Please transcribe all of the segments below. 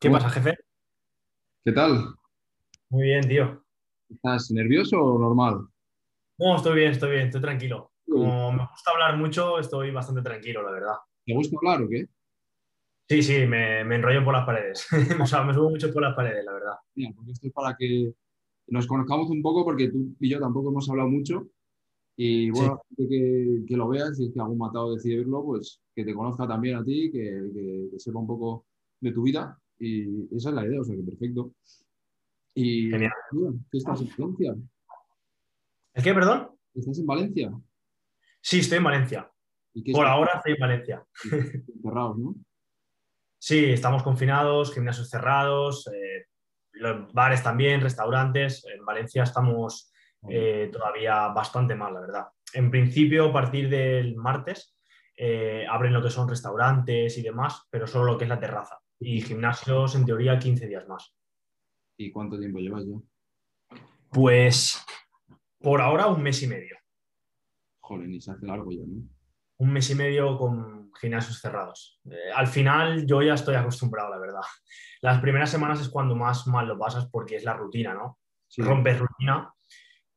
¿Qué pasa, jefe? ¿Qué tal? Muy bien, tío. ¿Estás nervioso o normal? No, estoy bien, estoy bien, estoy tranquilo. Como me gusta hablar mucho, estoy bastante tranquilo, la verdad. ¿Te gusta hablar o qué? Sí, sí, me, me enrollo por las paredes. o sea, me subo mucho por las paredes, la verdad. Mira, porque esto es para que nos conozcamos un poco, porque tú y yo tampoco hemos hablado mucho. Y bueno, gente que, que lo veas, si es que algún matado decide verlo, pues que te conozca también a ti, que, que- que sepa un poco de tu vida. Y esa es la idea, o sea que perfecto. Y Genial. ¿qué estás en Valencia? ¿El qué, perdón? ¿Estás en Valencia? Sí, estoy en Valencia. ¿Y qué Por ahora estoy en Valencia. encerrados, no? Sí, estamos confinados, gimnasios cerrados, eh, los bares también, restaurantes. En Valencia estamos eh, todavía bastante mal, la verdad. En principio, a partir del martes, eh, abren lo que son restaurantes y demás, pero solo lo que es la terraza. Y gimnasios, en teoría, 15 días más. ¿Y cuánto tiempo llevas ya? Pues por ahora un mes y medio. Joder, ni se hace largo ya, ¿no? Un mes y medio con gimnasios cerrados. Eh, al final yo ya estoy acostumbrado, la verdad. Las primeras semanas es cuando más mal lo pasas porque es la rutina, ¿no? Sí. rompes rutina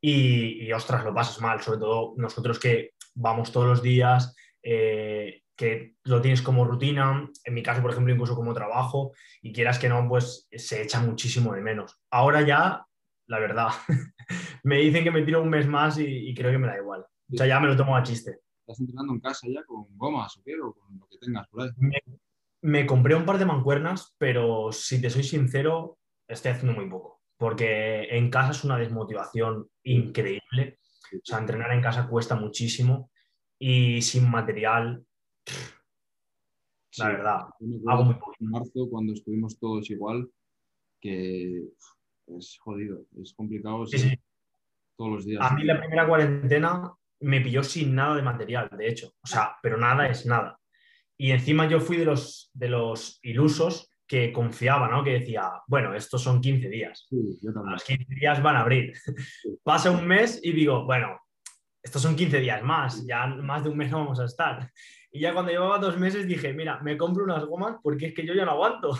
y, y, ostras, lo pasas mal, sobre todo nosotros que vamos todos los días, eh, que lo tienes como rutina, en mi caso, por ejemplo, incluso como trabajo, y quieras que no, pues se echa muchísimo de menos. Ahora ya, la verdad, me dicen que me tiro un mes más y, y creo que me da igual. O sea, ya me lo tomo a chiste. ¿Estás entrenando en casa ya con gomas o qué? O con lo que tengas por ahí. Me, me compré un par de mancuernas, pero si te soy sincero, estoy haciendo muy poco porque en casa es una desmotivación increíble. O sea, entrenar en casa cuesta muchísimo y sin material, Sí. la verdad, muy. En marzo, cuando estuvimos todos igual, que es jodido, es complicado Sí, sí, todos los días. A mí la primera cuarentena me pilló sin nada de material, de hecho. O sea, pero nada es nada. Y encima yo fui de los, de los ilusos que confiaba, ¿no? Que decía, bueno, estos son 15 días. Sí, yo también. los 15 días van a abrir. Pasa un mes y digo, bueno, estos son 15 días más, ya más de un mes no vamos a estar. Y ya cuando llevaba dos meses dije, mira, me compro unas gomas porque es que yo ya no aguanto.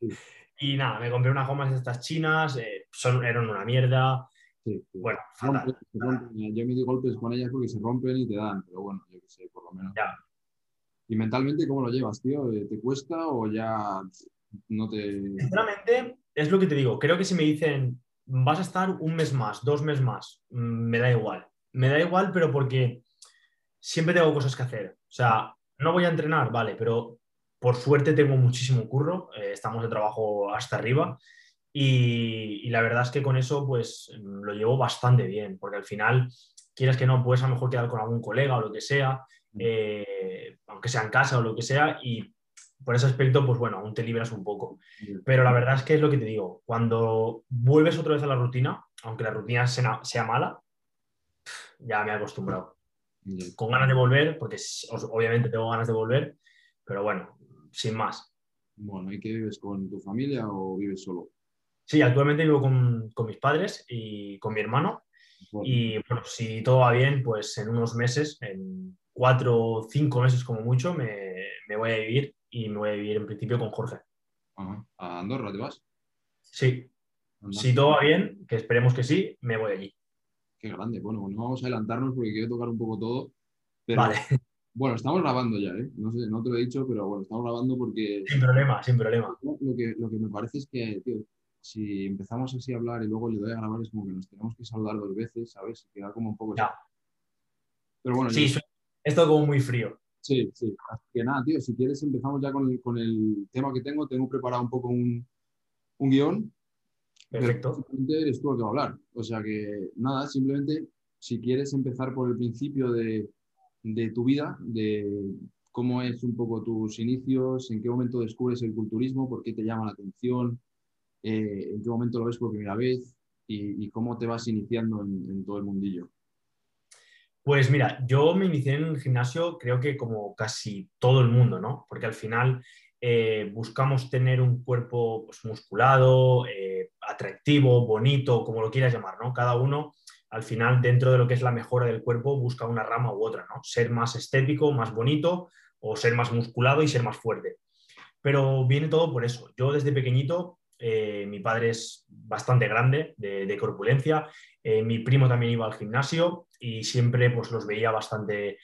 Sí. Y nada, me compré unas gomas de estas chinas, eh, son, eran una mierda. Sí, sí. Bueno, fatal. rompen. Yo me di golpes con ellas porque se rompen y te dan, pero bueno, yo qué sé, por lo menos. Ya. ¿Y mentalmente cómo lo llevas, tío? ¿Te cuesta o ya no te...? Sinceramente, es lo que te digo. Creo que si me dicen, vas a estar un mes más, dos meses más, mm, me da igual. Me da igual, pero porque siempre tengo cosas que hacer. O sea, no voy a entrenar, vale, pero por suerte tengo muchísimo curro. eh, estamos de trabajo hasta arriba. Y, y la verdad es que con eso, pues mm, lo llevo bastante bien, porque al final, quieras que no, puedes a lo mejor quedar con algún colega o lo que sea, eh, aunque sea en casa o lo que sea, y por ese aspecto, pues bueno, aún te libras un poco. Pero la verdad es que es lo que te digo, cuando vuelves otra vez a la rutina, aunque la rutina sea, sea mala, ya me he acostumbrado. Ya. Con ganas de volver, porque obviamente tengo ganas de volver, pero bueno, sin más. Bueno, ¿y qué vives con tu familia o vives solo? Sí, actualmente vivo con, con mis padres y con mi hermano. Y bueno, si todo va bien, pues en unos meses, en cuatro o cinco meses como mucho, me, me voy a vivir y me voy a vivir en principio con Jorge. Ajá. ¿A Andorra te vas? Sí, si todo va bien, que esperemos que sí, me voy allí. Qué grande. Bueno, pues no vamos a adelantarnos porque quiero tocar un poco todo. Pero Vale, bueno, estamos grabando ya, ¿eh? No sé, no te lo he dicho, pero bueno, estamos grabando porque sin problema, sin problema. lo que, lo que me parece es que, tío, si empezamos así a hablar y luego le doy a grabar, es como que nos tenemos que saludar dos veces, ¿sabes? Queda como un poco... Ya. Pero bueno, Sí, yo- es todo como muy frío. sí, sí. Así que nada, tío, si quieres empezamos ya con el, con el tema que tengo. Tengo preparado un poco un, un guion. Perfecto. eres tú el que va a hablar. O sea que nada, simplemente si quieres empezar por el principio de, de tu vida, de cómo es un poco tus inicios, en qué momento descubres el culturismo, por qué te llama la atención, eh, en qué momento lo ves por primera vez y, y cómo te vas iniciando en, en todo el mundillo. Pues mira, yo me inicié en el gimnasio creo que como casi todo el mundo, ¿no? Porque al final eh, buscamos tener un cuerpo pues, musculado, eh, atractivo, bonito, como lo quieras llamar, ¿no? Cada uno al final dentro de lo que es la mejora del cuerpo busca una rama u otra, ¿no? Ser más estético, más bonito o ser más musculado y ser más fuerte. pero viene todo por eso. Yo desde pequeñito, eh, mi padre es bastante grande, de, corpulencia, eh, mi primo también iba al gimnasio y siempre pues, los veía bastante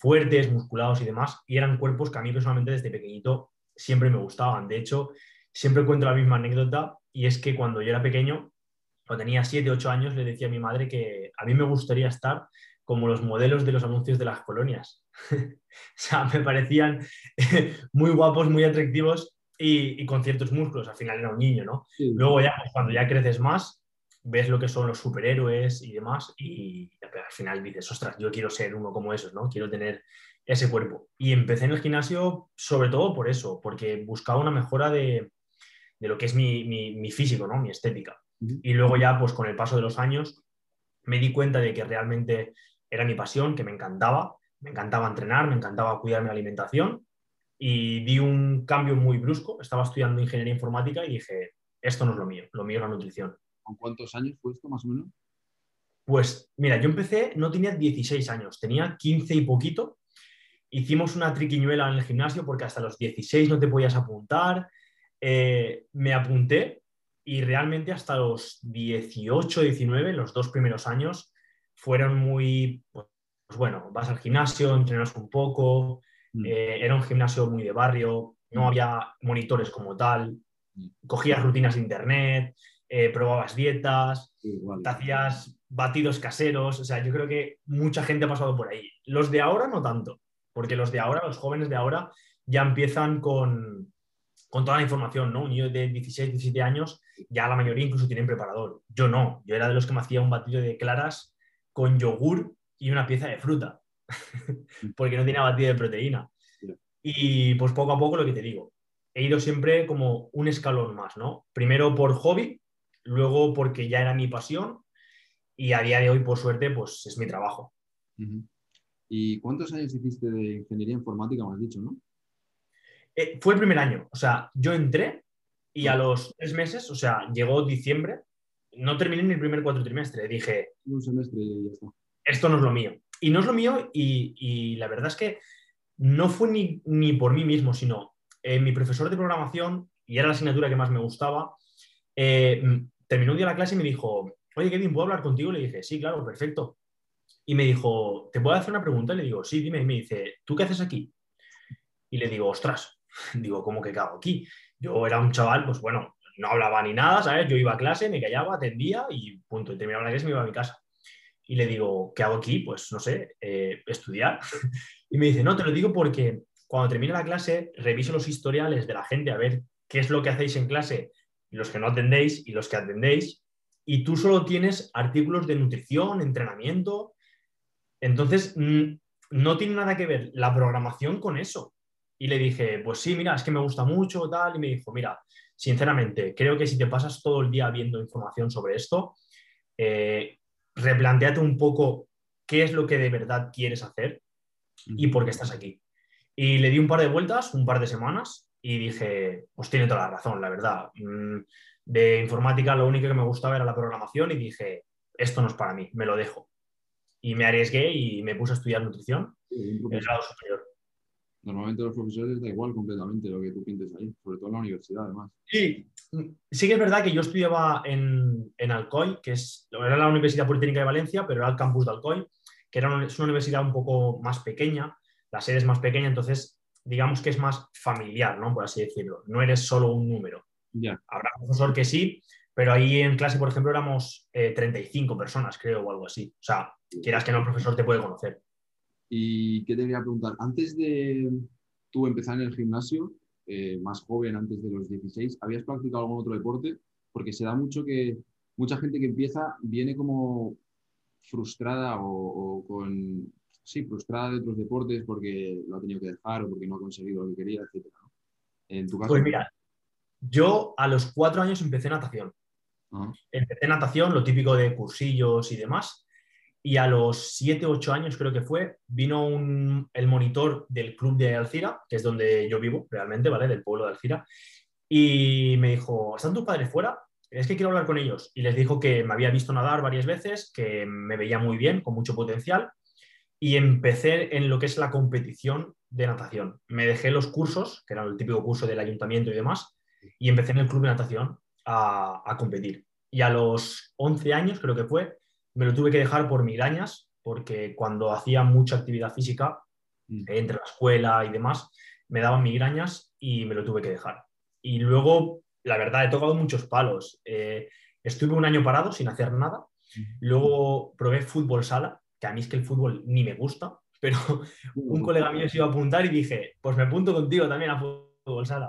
fuertes, musculados y demás, y eran cuerpos que a mí personalmente desde pequeñito siempre me gustaban. De hecho, siempre cuento la misma anécdota y es que cuando yo era pequeño, cuando tenía 7, 8 años, le decía a mi madre que a mí me gustaría estar como los modelos de los anuncios de las colonias. o sea, me parecían muy guapos, muy atractivos y, con ciertos músculos. Al final era un niño, ¿no? Luego ya, pues, cuando ya creces más, ves lo que son los superhéroes y demás y al final dices, ostras, yo quiero ser uno como esos, ¿no? Quiero tener ese cuerpo. Y empecé en el gimnasio sobre todo por eso, porque buscaba una mejora de, lo que es mi, mi, físico, ¿no? Mi estética. Y luego ya, pues con el paso de los años, me di cuenta de que realmente era mi pasión, que me encantaba, me encantaba entrenar, me encantaba cuidar mi alimentación y di un cambio muy brusco. Estaba estudiando ingeniería informática y dije, esto no es lo mío, lo mío es la nutrición. ¿Con cuántos años fue esto más o menos? Pues mira, yo empecé, no tenía 16 años, tenía 15 y poquito. Hicimos una triquiñuela en el gimnasio porque hasta los 16 no te podías apuntar. Eh, me apunté y realmente hasta los 18, 19, los dos primeros años, fueron muy, pues, bueno, vas al gimnasio, entrenas un poco, mm. eh, era un gimnasio muy de barrio, no mm. había monitores como tal, mm. cogías rutinas de internet, eh, probabas dietas, te hacías batidos caseros, o sea, yo creo que mucha gente ha pasado por ahí. Los de ahora no tanto, porque los de ahora, los jóvenes de ahora, ya empiezan con, con toda la información, ¿no? Un niño de 16, 17 años, ya la mayoría incluso tienen preparador. Yo no, yo era de los que me hacía un batido de claras con yogur y una pieza de fruta, porque no tenía batido de proteína. Y pues poco a poco lo que te digo, he ido siempre como un escalón más, ¿no? Primero por hobby, luego porque ya era mi pasión y a día de hoy, por suerte, pues es mi trabajo. ¿Y cuántos años hiciste de ingeniería informática, me has dicho, no? Eh, fue el primer año, o sea, yo entré y a los tres meses, o sea, llegó diciembre no terminé ni el primer cuatrimestre. Dije, un semestre y ya está. Esto no es lo mío. Y no es lo mío y, la verdad es que no fue ni, por mí mismo, sino eh, mi profesor de programación, y era la asignatura que más me gustaba, eh, terminó un día la clase y me dijo, oye Kevin, ¿puedo hablar contigo? Le dije, sí, claro, perfecto. Y me dijo, ¿te puedo hacer una pregunta? le digo, sí, dime. Y me dice, ¿tú qué haces aquí? Y le digo, ostras, digo, ¿cómo que cago aquí? Yo era un chaval, pues bueno, no hablaba ni nada, ¿sabes? Yo iba a clase, me callaba, atendía y punto. Y terminaba la clase y me iba a mi casa. Y le digo, ¿qué hago aquí? Pues no sé, eh, estudiar. y me dice, no, te lo digo porque cuando termine la clase, reviso los historiales de la gente a ver qué es lo que hacéis en clase, los que no atendéis y los que atendéis. Y tú solo tienes artículos de nutrición, entrenamiento. Entonces, no tiene nada que ver la programación con eso. Y le dije, pues sí, mira, es que me gusta mucho, tal. Y me dijo, mira, sinceramente, creo que si te pasas todo el día viendo información sobre esto, eh, replanteate un poco qué es lo que de verdad quieres hacer y por qué estás aquí. Y le di un par de vueltas, un par de semanas, y dije, pues tiene toda la razón, la verdad. Mm, de informática lo único que me gustaba era la programación y dije, esto no es para mí, me lo dejo. Y me arriesgué y me puse a estudiar nutrición en el grado superior. Normalmente los profesores da igual completamente lo que tú pintes ahí, sobre todo en la universidad además. Sí, sí que es verdad que yo estudiaba en, en Alcoy, que es, era la Universidad Politécnica de Valencia, pero era el campus de Alcoy, que era una, es una universidad un poco más pequeña, la sede es más pequeña, entonces digamos que es más familiar, ¿no? Por así decirlo. No eres solo un número. Ya. Habrá un profesor que sí, pero ahí en clase, por ejemplo, éramos 35 eh, personas, creo, o algo así. O sea, quieras que no, el profesor te puede conocer. Y qué te quería preguntar, antes de tú empezar en el gimnasio, eh, más joven, antes de los 16, ¿habías practicado algún otro deporte? Porque se da mucho que mucha gente que empieza viene como frustrada o, con, sí, frustrada de otros deportes porque lo ha tenido que dejar o porque no ha conseguido lo que quería, etc. En tu caso. Pues mira, yo a los cuatro años empecé natación. Empecé natación, lo típico de cursillos y demás. Y a los 7, 8 años creo que fue, vino el monitor del club de Alcira, que es donde yo vivo realmente, ¿vale? Del pueblo de Alcira. Y me dijo, ¿están tus padres fuera? Es que quiero hablar con ellos. Y les dijo que me había visto nadar varias veces, que me veía muy bien, con mucho potencial. Y empecé en lo que es la competición de natación. Me dejé los cursos, que era el típico curso del ayuntamiento y demás, y empecé en el club de natación a, a competir. Y a los 11 años, creo que fue, me lo tuve que dejar por migrañas, porque cuando hacía mucha actividad física, Mm. entre la escuela y demás, me daban migrañas y me lo tuve que dejar. Y luego, la verdad, he tocado muchos palos. Eh, estuve un año parado sin hacer nada. Luego probé fútbol sala, que a mí es que el fútbol ni me gusta, pero un colega mío se iba a apuntar y dije, pues me apunto contigo también a fútbol sala.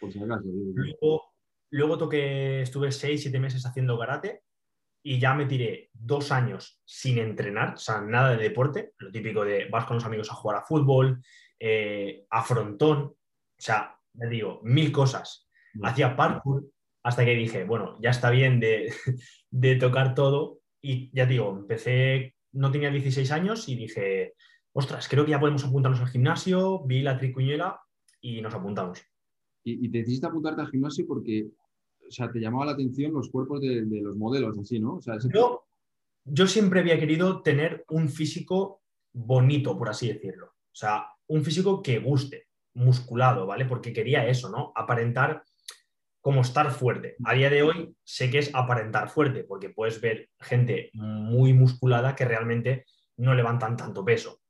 Por si acaso. Luego, luego toqué, estuve seis, siete meses haciendo karate y ya me tiré dos años sin entrenar, o sea, nada de deporte, lo típico de vas con los amigos a jugar a fútbol, eh, a frontón, o sea, me digo, mil cosas. Mm. Hacía parkour hasta que dije, bueno, ya está bien de, de tocar todo y ya digo, empecé, no tenía 16 años y dije, ostras, creo que ya podemos apuntarnos al gimnasio, vi la tricuñuela y nos apuntamos. Y, y te decidiste apuntarte al gimnasio porque, o sea, te llamaba la atención los cuerpos de, de los modelos, así, ¿no? O sea, ese- Yo, yo siempre había querido tener un físico bonito, por así decirlo. O sea, un físico que guste, musculado, ¿vale? Porque quería eso, ¿no? Aparentar como estar fuerte. A día de hoy sé que es aparentar fuerte, porque puedes ver gente muy musculada que realmente no levantan tanto peso.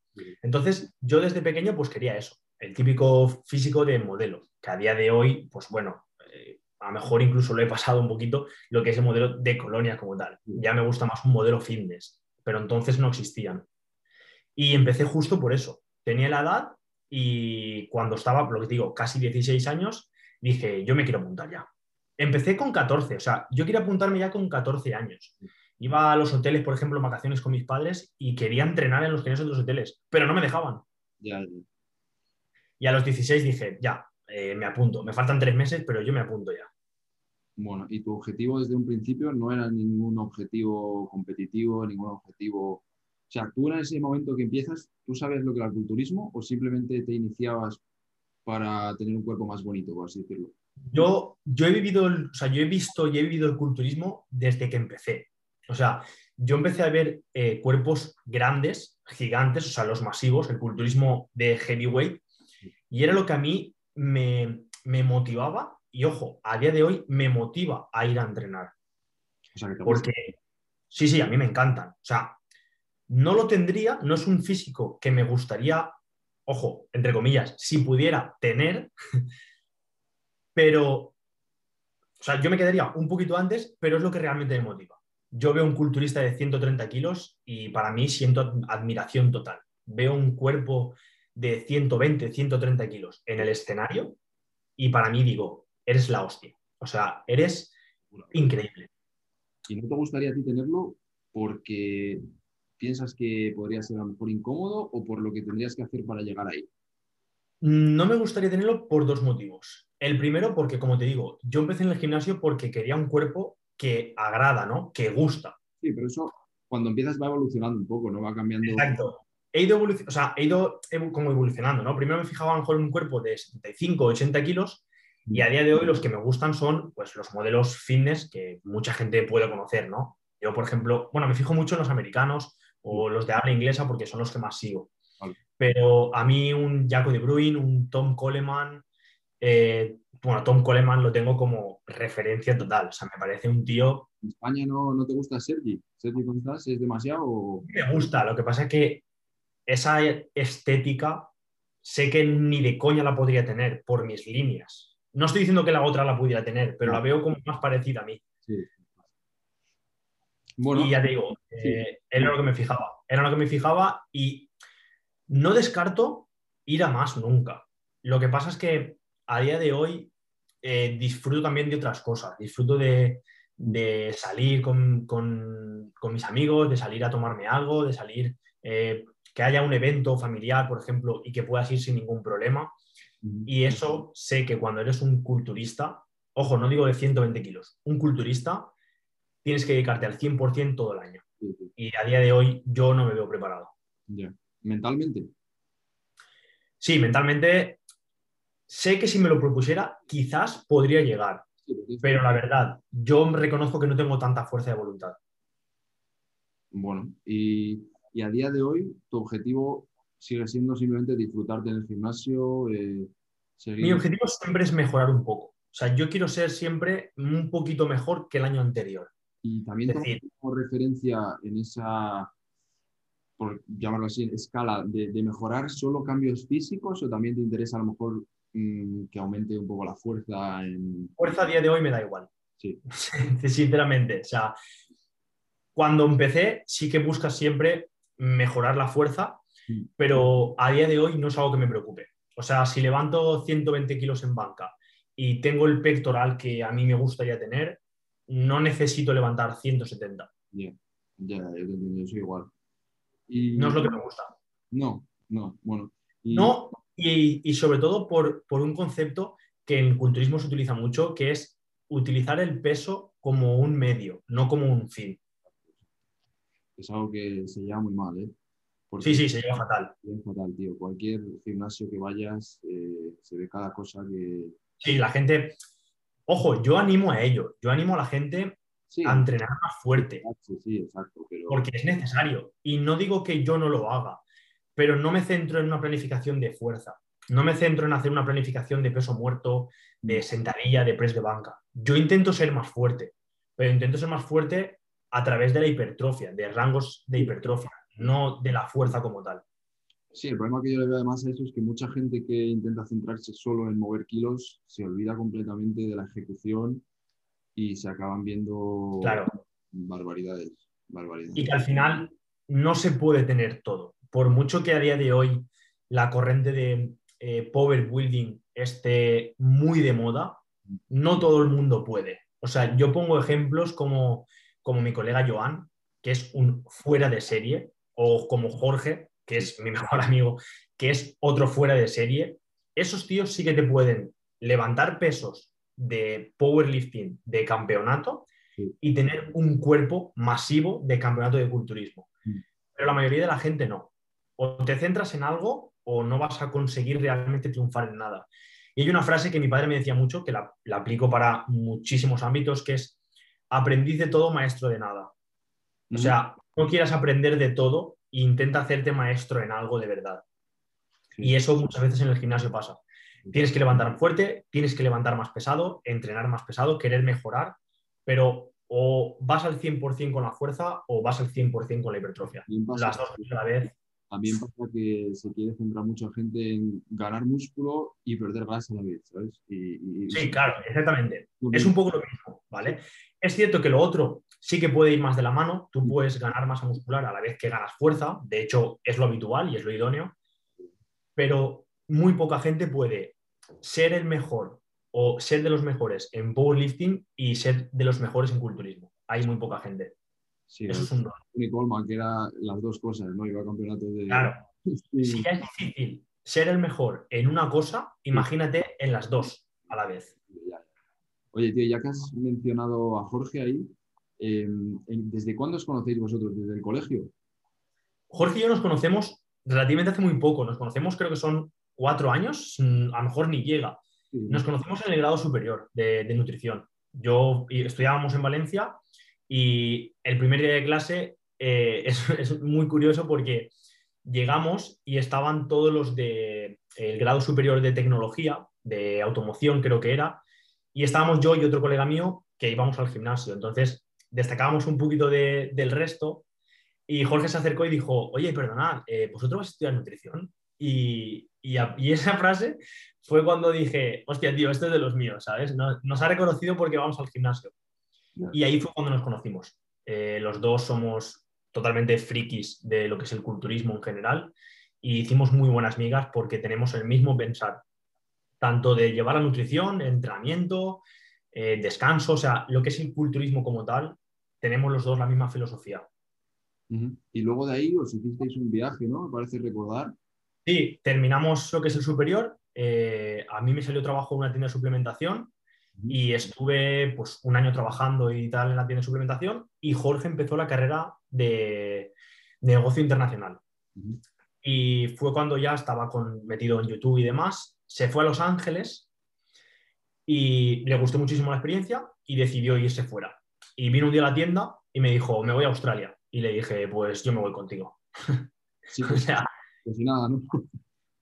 Entonces, yo desde pequeño pues quería eso, el típico físico de modelo, que a día de hoy, pues bueno, eh, a lo mejor incluso lo he pasado un poquito lo que es el modelo de colonia como tal. Ya me gusta más un modelo fitness, pero entonces no existían. Y empecé justo por eso. Tenía la edad y cuando estaba, lo que te digo, casi 16 años, dije, yo me quiero apuntar ya. Empecé con 14, o sea, yo quería apuntarme ya con 14 años. Iba a los hoteles, por ejemplo, en vacaciones con mis padres y quería entrenar en los gimnasios de los hoteles, pero no me dejaban. ya, ya. Y a los 16 dije, ya, eh, me apunto. Me faltan tres meses, pero yo me apunto ya. Bueno, y tu objetivo desde un principio no era ningún objetivo competitivo, ningún objetivo. O sea, tú en ese momento que empiezas, ¿tú sabes lo que era el culturismo o simplemente te iniciabas para tener un cuerpo más bonito, por así decirlo? Yo, yo he vivido, el- o sea, yo he visto y he vivido el culturismo desde que empecé. O sea, yo empecé a ver eh, cuerpos grandes, gigantes, o sea, los masivos, el culturismo de heavyweight, y era lo que a mí me, me motivaba, y ojo, a día de hoy me motiva a ir a entrenar. O sea, que te gusta. Porque, sí, sí, a mí me encantan. O sea, no lo tendría, no es un físico que me gustaría, ojo, entre comillas, si pudiera tener, pero, o sea, yo me quedaría un poquito antes, pero es lo que realmente me motiva. Yo veo un culturista de 130 kilos y para mí siento ad- admiración total. Veo un cuerpo de 120, 130 kilos en el escenario y para mí digo, eres la hostia. O sea, eres increíble. ¿Y no te gustaría a ti tenerlo porque piensas que podría ser a lo mejor incómodo o por lo que tendrías que hacer para llegar ahí? No me gustaría tenerlo por dos motivos. El primero, porque como te digo, yo empecé en el gimnasio porque quería un cuerpo que agrada, ¿no? Que gusta. Sí, pero eso cuando empiezas va evolucionando un poco, ¿no? Va cambiando. Exacto. He ido, evoluc- o sea, he ido evo- como evolucionando, ¿no? Primero me fijaba a lo mejor en un cuerpo de 75, 80 kilos y a día de hoy los que me gustan son pues, los modelos fitness que mucha gente puede conocer, ¿no? Yo, por ejemplo, bueno, me fijo mucho en los americanos o los de habla inglesa porque son los que más sigo. Vale. Pero a mí un Jaco de Bruin, un Tom Coleman, eh, bueno, Tom Coleman lo tengo como referencia total. O sea, me parece un tío ¿En España no, no te gusta Sergi? ¿Sergi Constás es demasiado me gusta. Lo que pasa es que esa estética sé que ni de coña la podría tener por mis líneas. No estoy diciendo que la otra la pudiera tener, pero la veo como más parecida a mí. Sí. Bueno, y ya te digo, eh, era lo que me fijaba. Era lo que me fijaba y no descarto ir a más nunca. Lo que pasa es que a día de hoy eh, disfruto también de otras cosas. Disfruto de, de salir con, con- con mis amigos, de salir a tomarme algo, de salir, eh, que haya un evento familiar, por ejemplo, y que puedas ir sin ningún problema. Y eso sé que cuando eres un culturista, ojo, no digo de 120 kilos, un culturista, tienes que dedicarte al 100% todo el año. Y a día de hoy yo no me veo preparado. Mentalmente. Sí, mentalmente sé que si me lo propusiera, quizás podría llegar, pero la verdad, yo reconozco que no tengo tanta fuerza de voluntad. Bueno, y, y a día de hoy, tu objetivo sigue siendo simplemente disfrutarte en el gimnasio. Eh, Mi objetivo siempre es mejorar un poco. O sea, yo quiero ser siempre un poquito mejor que el año anterior. Y también es como referencia en esa, por llamarlo así, escala de, mejorar solo cambios físicos o también te interesa a lo mejor mm, que aumente un poco la fuerza? En... Fuerza a día de hoy me da igual. Sí. Sinceramente, o sea, cuando empecé sí que buscas siempre mejorar la fuerza, mm. pero a día de hoy no es algo que me preocupe. O sea, si levanto 120 kilos en banca y tengo el pectoral que a mí me gustaría tener, no necesito levantar 170. Ya, ya, yo te entiendo, soy igual. No es lo que me gusta. No, no, bueno. No, y, sobre todo por, un concepto que en culturismo se utiliza mucho, que es utilizar el peso como un medio, no como un fin. Es algo que se lleva muy mal, ¿eh? sí, sí, se lleva fatal. fatal, tío. Cualquier gimnasio que vayas, eh, se ve cada cosa que, Sí, la gente, ojo, yo animo a ello, yo animo a la gente a entrenar más fuerte. Sí, exacto. Porque es necesario. Y no digo que yo no lo haga, pero no me centro en una planificación de fuerza. No me centro en hacer una planificación de peso muerto, de mm. sentadilla, de press de banca. Yo intento ser más fuerte, pero intento ser más fuerte a través de la hipertrofia, de rangos de hipertrofia, no de la fuerza como tal. Sí, el problema que yo le veo además a eso es que mucha gente que intenta centrarse solo en mover kilos se olvida completamente de la ejecución y se acaban viendo barbaridades, barbaridades. Y que al final no se puede tener todo. Por mucho que a día de hoy la corriente de eh, power building esté muy de moda, no todo el mundo puede. O sea, yo pongo ejemplos como, como mi colega Joan, que es un fuera de serie, o como Jorge, que es mi mejor amigo, que es otro fuera de serie, esos tíos sí que te pueden levantar pesos de powerlifting de campeonato y tener un cuerpo masivo de campeonato de culturismo. Mm. Pero la mayoría de la gente no. O te centras en algo o no vas a conseguir realmente triunfar en nada. Y hay una frase que mi padre me decía mucho, que la, aplico para muchísimos ámbitos, que es aprendiz de todo, maestro de nada. O sea, no quieras aprender de todo intenta hacerte maestro en algo de verdad. Y eso muchas veces en el gimnasio pasa. Tienes que levantar fuerte, tienes que levantar más pesado, entrenar más pesado, querer mejorar, pero o vas al 100% con la fuerza o vas al 100% con la hipertrofia. Las dos a la vez. También pasa que se quiere centrar mucha gente en ganar músculo y perder grasa a la vez, ¿sabes? Sí, claro, exactamente. Es un poco lo mismo, ¿vale? Es cierto que lo otro sí que puede ir más de la mano, tú puedes ganar masa muscular a la vez que ganas fuerza, de hecho es lo habitual y es lo idóneo, pero muy poca gente puede ser el mejor o ser de los mejores en powerlifting y ser de los mejores en culturismo. Hay muy poca gente. Sí, Eso es un que era las dos cosas, ¿no? Iba a campeonato de. Claro. Si ya es difícil ser el mejor en una cosa, imagínate en las dos a la vez. Oye, tío, ya que has mencionado a Jorge ahí, em, ¿desde cuándo os conocéis vosotros? ¿Desde el colegio? Jorge y yo nos conocemos relativamente hace muy poco. Nos conocemos, creo que son cuatro años, mm, a lo mejor ni llega. Nos conocemos en el grado superior de, de nutrición. Yo estudiábamos en Valencia y el primer día de clase eh, es, muy curioso porque llegamos y estaban todos los del el grado superior de tecnología, de automoción creo que era, y estábamos yo y otro colega mío que íbamos al gimnasio. Entonces destacábamos un poquito del resto y Jorge se acercó y dijo, oye, perdonad, eh, ¿vosotros vais a estudiar nutrición? Y, y, esa frase fue cuando dije, hostia, tío, esto es de los míos, ¿sabes? nos ha reconocido porque vamos al gimnasio. Y ahí fue cuando nos conocimos. Eh, los dos somos totalmente frikis de lo que es el culturismo en general y hicimos muy buenas migas porque tenemos el mismo pensar, tanto de llevar la nutrición, entrenamiento, eh, descanso, o sea, lo que es el culturismo como tal, tenemos los dos la misma filosofía. Y luego de ahí os hicisteis un viaje, ¿no? Me parece recordar. Sí, terminamos lo que es el superior. Eh, a mí me salió trabajo en una tienda de suplementación y estuve pues, un año trabajando y tal en la tienda de suplementación y Jorge empezó la carrera de, negocio internacional. Y fue cuando ya estaba con, metido en YouTube y demás. Se fue a Los Ángeles y le gustó muchísimo la experiencia y decidió irse fuera. Y vino un día a la tienda y me dijo, me voy a Australia. Y le dije, pues yo me voy contigo. Sí, pues, Pues nada, ¿no?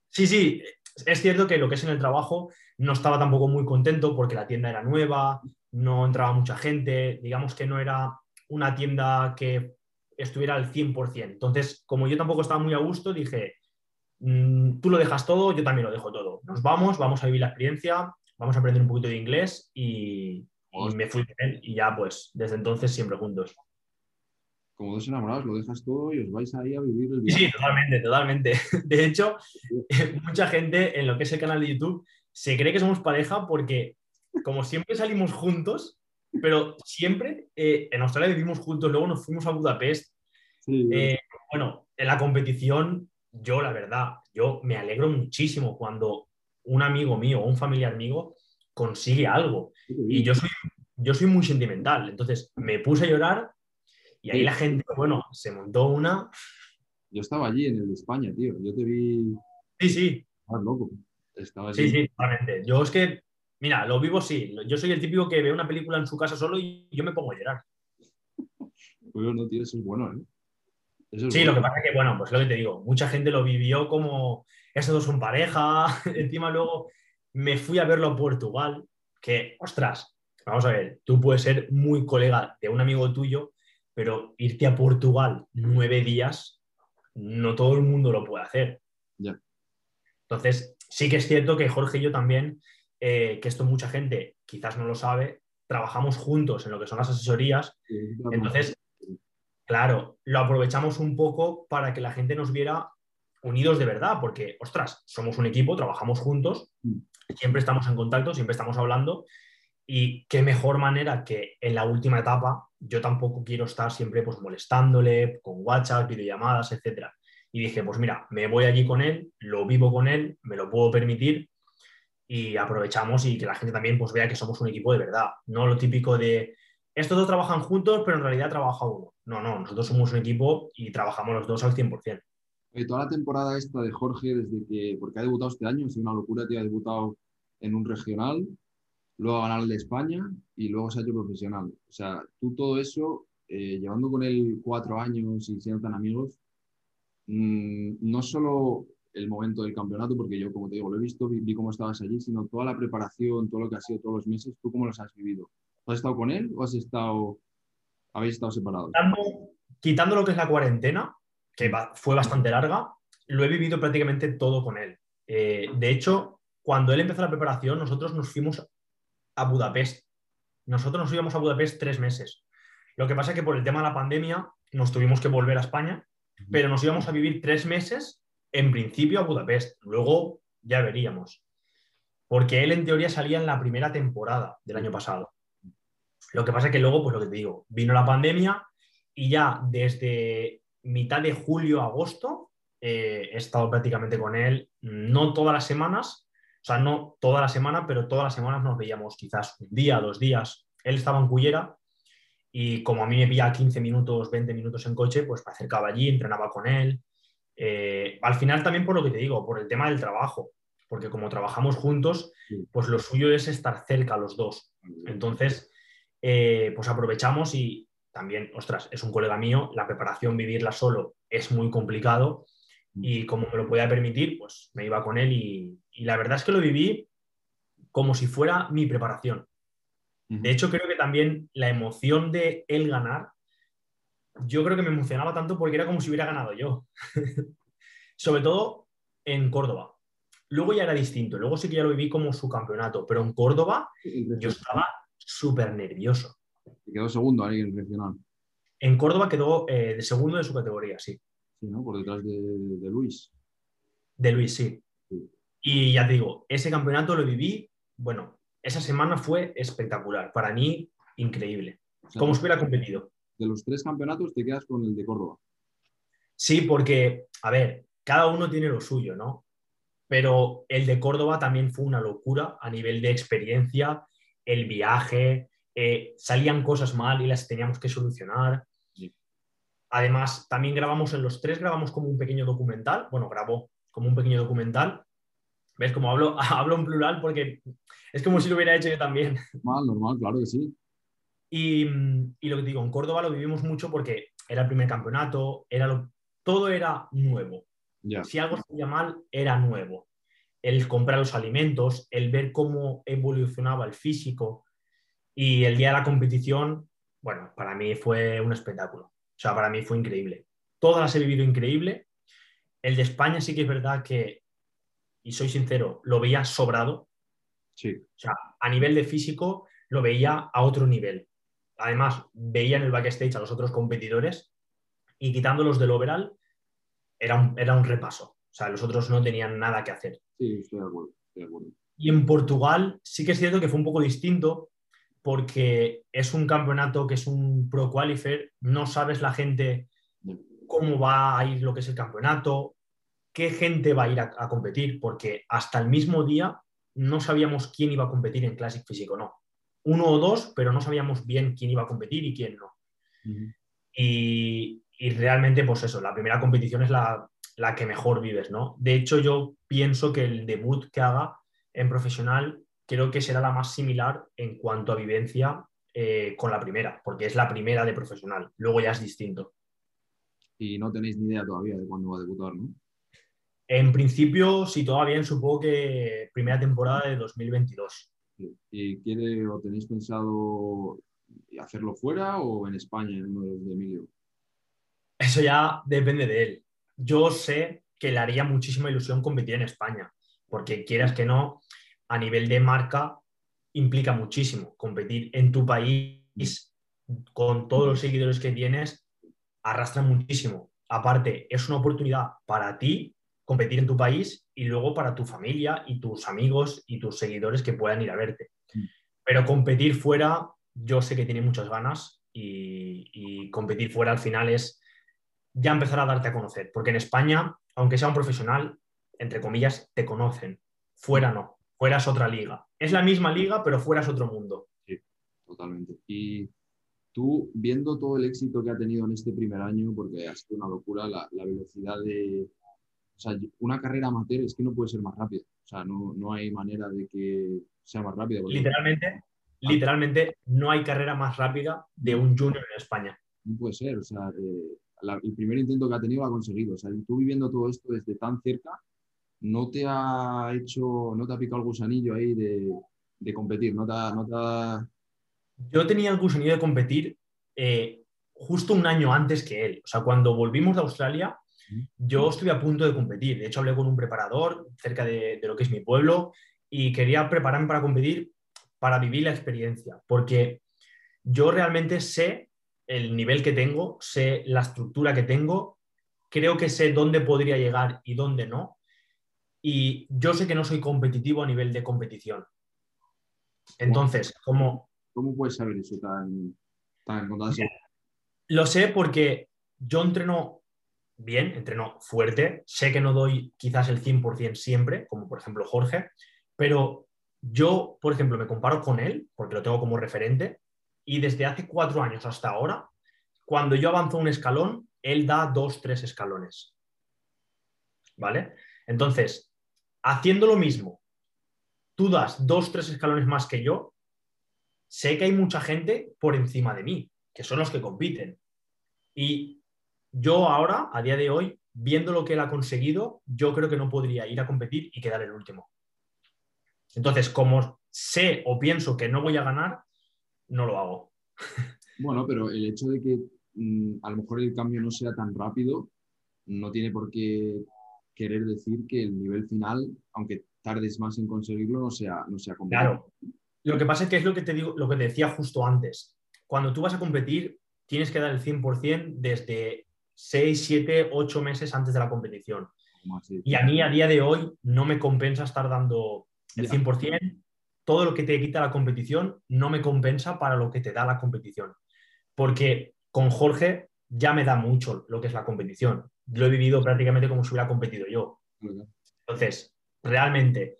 Sí, sí, es cierto que lo que es en el trabajo no estaba tampoco muy contento porque la tienda era nueva, no entraba mucha gente, digamos que no era una tienda que estuviera al 100%. Entonces, como yo tampoco estaba muy a gusto, dije, mm, tú lo dejas todo, yo también lo dejo todo. Nos vamos, vamos a vivir la experiencia, vamos a aprender un poquito de inglés y, y me fui con él y ya pues desde entonces siempre juntos. Como dos enamorados, lo dejas todo y os vais ahí a vivir el viaje. sí, totalmente, totalmente. De hecho, mucha gente en lo que es el canal de YouTube se cree que somos pareja porque como siempre salimos juntos, pero siempre eh, en Australia vivimos juntos, luego nos fuimos a Budapest. Sí, Eh, bueno, en la competición, yo la verdad, yo me alegro muchísimo cuando un amigo mío o un familiar mío consigue algo. Y yo soy, yo soy muy sentimental, entonces me puse a llorar y ahí Sí. la gente, bueno, se montó una... Yo estaba allí en el de España, tío. Yo te vi. Sí, sí, Estabas loco. Estaba Sí, allí. sí, totalmente. Yo es que, mira, lo vivo sí. Yo soy el típico que ve una película en su casa solo y yo me pongo a llorar. Pero no, tío, eso es bueno, ¿eh? Eso es Sí, lo que pasa es que, bueno, pues lo que te digo, mucha gente lo vivió como, estos dos son pareja. Encima luego me fui a verlo a Portugal, que, ostras, vamos a ver, tú puedes ser muy colega de un amigo tuyo, pero irte a Portugal nueve días, no todo el mundo lo puede hacer. Ya. Entonces, sí que es cierto que Jorge y yo también, eh, que esto mucha gente quizás no lo sabe, trabajamos juntos en lo que son las asesorías. Sí, Entonces, claro, lo aprovechamos un poco para que la gente nos viera unidos de verdad, porque, ostras, somos un equipo, trabajamos juntos, Mm. siempre estamos en contacto, siempre estamos hablando. Y qué mejor manera que en la última etapa, yo tampoco quiero estar siempre pues molestándole con WhatsApp, videollamadas, etcétera. Y dije, pues mira, me voy allí con él, lo vivo con él, me lo puedo permitir y aprovechamos y que la gente también pues vea que somos un equipo de verdad, no lo típico de estos dos trabajan juntos, pero en realidad trabaja uno. No, no, nosotros somos un equipo y trabajamos los dos al 100%. Oye, toda la temporada esta de Jorge, desde que, porque ha debutado este año, sido una locura, tío, ha debutado en un regional, luego ha ganado el de España y luego se ha hecho profesional. O sea, tú todo eso, eh, llevando con él cuatro años y siendo tan amigos, mm, no solo el momento del campeonato, porque yo, como te digo, lo he visto, vi, vi cómo estabas allí, sino toda la preparación, todo lo que ha sido todos los meses, ¿tú cómo los has vivido? ¿Has estado con él o has estado, habéis estado separados? Quitando, quitando lo que es la cuarentena, que va- fue bastante larga, lo he vivido prácticamente todo con él. Eh, de hecho, cuando él empezó la preparación, nosotros nos fuimos a Budapest. Nosotros nos íbamos a Budapest tres meses. Lo que pasa es que por el tema de la pandemia nos tuvimos que volver a España, pero nos íbamos a vivir tres meses en principio a Budapest. Luego ya veríamos. Porque él en teoría salía en la primera temporada del año pasado. Lo que pasa es que luego, pues lo que te digo, vino la pandemia y ya desde mitad de julio a agosto eh, he estado prácticamente con él, no todas las semanas, o sea, no toda la semana, pero todas las semanas nos veíamos quizás un día, dos días. Él estaba en Cullera y como a mí me pilla 15 minutos, 20 minutos en coche, pues me acercaba allí, entrenaba con él. Eh, al final también por lo que te digo, por el tema del trabajo, porque como trabajamos juntos, pues lo suyo es estar cerca los dos. Entonces, eh, pues aprovechamos y también, ostras, es un colega mío, la preparación, vivirla solo es muy complicado y como me lo podía permitir, pues me iba con él y, y la verdad es que lo viví como si fuera mi preparación. De hecho, creo que también la emoción de él ganar, yo creo que me emocionaba tanto porque era como si hubiera ganado yo. Sobre todo en Córdoba. Luego ya era distinto, luego sí que ya lo viví como su campeonato, pero en Córdoba yo estaba súper nervioso. Y quedó segundo ahí en el regional. En Córdoba quedó eh, de segundo de su categoría, sí. Sí, ¿no? Por detrás de, de Luis. De Luis, sí. Y ya te digo, ese campeonato lo viví, bueno, esa semana fue espectacular. Para mí, increíble. O sea, Como si hubiera competido. de los tres campeonatos te quedas con el de Córdoba. Sí, porque, a ver, cada uno tiene lo suyo, ¿no? Pero el de Córdoba también fue una locura a nivel de experiencia, el viaje, eh, salían cosas mal y las teníamos que solucionar. Sí. Además, también grabamos en los tres, grabamos como un pequeño documental, bueno, grabó como un pequeño documental. ¿Ves cómo hablo? hablo en plural porque es como si lo hubiera hecho yo también. Normal, normal, claro que sí. Y, y lo que te digo, en Córdoba lo vivimos mucho porque era el primer campeonato, era lo- todo era nuevo. Si algo salía mal, era nuevo. El comprar los alimentos, el ver cómo evolucionaba el físico y el día de la competición, bueno, para mí fue un espectáculo. O sea, para mí fue increíble. Todas las he vivido increíble. El de España sí que es verdad que, y soy sincero, lo veía sobrado. Sí. O sea, a nivel de físico lo veía a otro nivel. Además, veía en el backstage a los otros competidores y quitándolos del overall, era un, era un repaso. O sea, los otros no tenían nada que hacer. Sí, estoy de acuerdo. Estoy de acuerdo. Y en Portugal sí que es cierto que fue un poco distinto porque es un campeonato que es un pro qualifier, no sabes la gente cómo va a ir lo que es el campeonato, qué gente va a ir a, a competir, porque hasta el mismo día no sabíamos quién iba a competir en Classic Físico, no uno o dos, pero no sabíamos bien quién iba a competir y quién no. y, realmente, pues eso, la primera competición es la, que mejor vives, ¿no? De hecho, yo pienso que el debut que haga en profesional creo que será la más similar en cuanto a vivencia eh, con la primera, porque es la primera de profesional. Luego ya es distinto. Y no tenéis ni idea todavía de cuándo va a debutar, ¿no? En principio, si todo bien, supongo que primera temporada de 2022. ¿Y quiere o tenéis pensado hacerlo fuera o en España, en uno de Emilio? Eso ya depende de él. Yo sé que le haría muchísima ilusión competir en España, porque quieras que no, a nivel de marca implica muchísimo. Competir en tu país con todos los seguidores que tienes arrastra muchísimo. Aparte, es una oportunidad para ti competir en tu país y luego para tu familia y tus amigos y tus seguidores que puedan ir a verte. Mm. Pero competir fuera, yo sé que tiene muchas ganas y, competir fuera al final es ya empezar a darte a conocer, porque en España, aunque sea un profesional, entre comillas, te conocen. Fuera no, fuera es otra liga. Es la misma liga, pero fuera es otro mundo. Sí, totalmente. Y tú, viendo todo el éxito que ha tenido en este primer año, porque ha sido una locura la velocidad de, o sea, una carrera amateur es que no puede ser más rápida. O sea, no, no hay manera de que sea más rápida. Literalmente, ah. literalmente no hay carrera más rápida de un junior en España. No puede ser. O sea, eh, el primer intento que ha tenido lo ha conseguido. O sea, tú viviendo todo esto desde tan cerca, no te ha hecho, no te ha picado el gusanillo ahí de, de competir, no te, ha, no te Yo tenía el gusanillo de competir eh, justo un año antes que él. O sea, cuando volvimos de Australia, yo estuve a punto de competir. De hecho, hablé con un preparador cerca de, lo que es mi pueblo y quería prepararme para competir, para vivir la experiencia, porque yo realmente sé el nivel que tengo, sé la estructura que tengo, creo que sé dónde podría llegar y dónde no. Y yo sé que no soy competitivo a nivel de competición. Entonces, ¿cómo, ¿Cómo puedes saber eso tan, tan Lo sé porque yo entreno bien, entreno fuerte, sé que no doy quizás el 100% siempre, como por ejemplo Jorge, pero yo, por ejemplo, me comparo con él, porque lo tengo como referente, y desde hace cuatro años hasta ahora, cuando yo avanzo un escalón, él da dos, tres escalones. ¿Vale? Entonces, haciendo lo mismo, tú das dos, tres escalones más que yo, sé que hay mucha gente por encima de mí, que son los que compiten. Y yo ahora, a día de hoy, viendo lo que él ha conseguido, yo creo que no podría ir a competir y quedar el último. Entonces, como sé o pienso que no voy a ganar, no lo hago. Bueno, pero el hecho de que mm, a lo mejor el cambio no sea tan rápido, no tiene por qué querer decir que el nivel final, aunque tardes más en conseguirlo, no sea, no sea Claro. Lo que pasa es que es lo que te digo, lo que te decía justo antes. Cuando tú vas a competir, tienes que dar el 100% desde 6, 7, 8 meses antes de la competición. Y a mí a día de hoy no me compensa estar dando el 100%. Todo lo que te quita la competición no me compensa para lo que te da la competición. Porque con Jorge ya me da mucho lo que es la competición. Lo he vivido prácticamente como si hubiera competido yo. Entonces, realmente,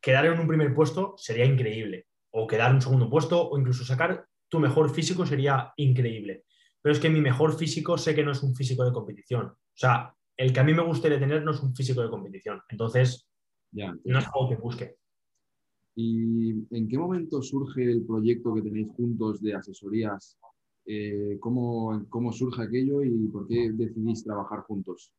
quedar en un primer puesto sería increíble. O quedar en un segundo puesto, o incluso sacar tu mejor físico sería increíble pero es que mi mejor físico sé que no es un físico de competición. O sea, el que a mí me gustaría tener no es un físico de competición. Entonces, ya, no es algo que busque. ¿Y en qué momento surge el proyecto que tenéis juntos de asesorías? Eh, ¿cómo, ¿Cómo surge aquello y por qué decidís trabajar juntos?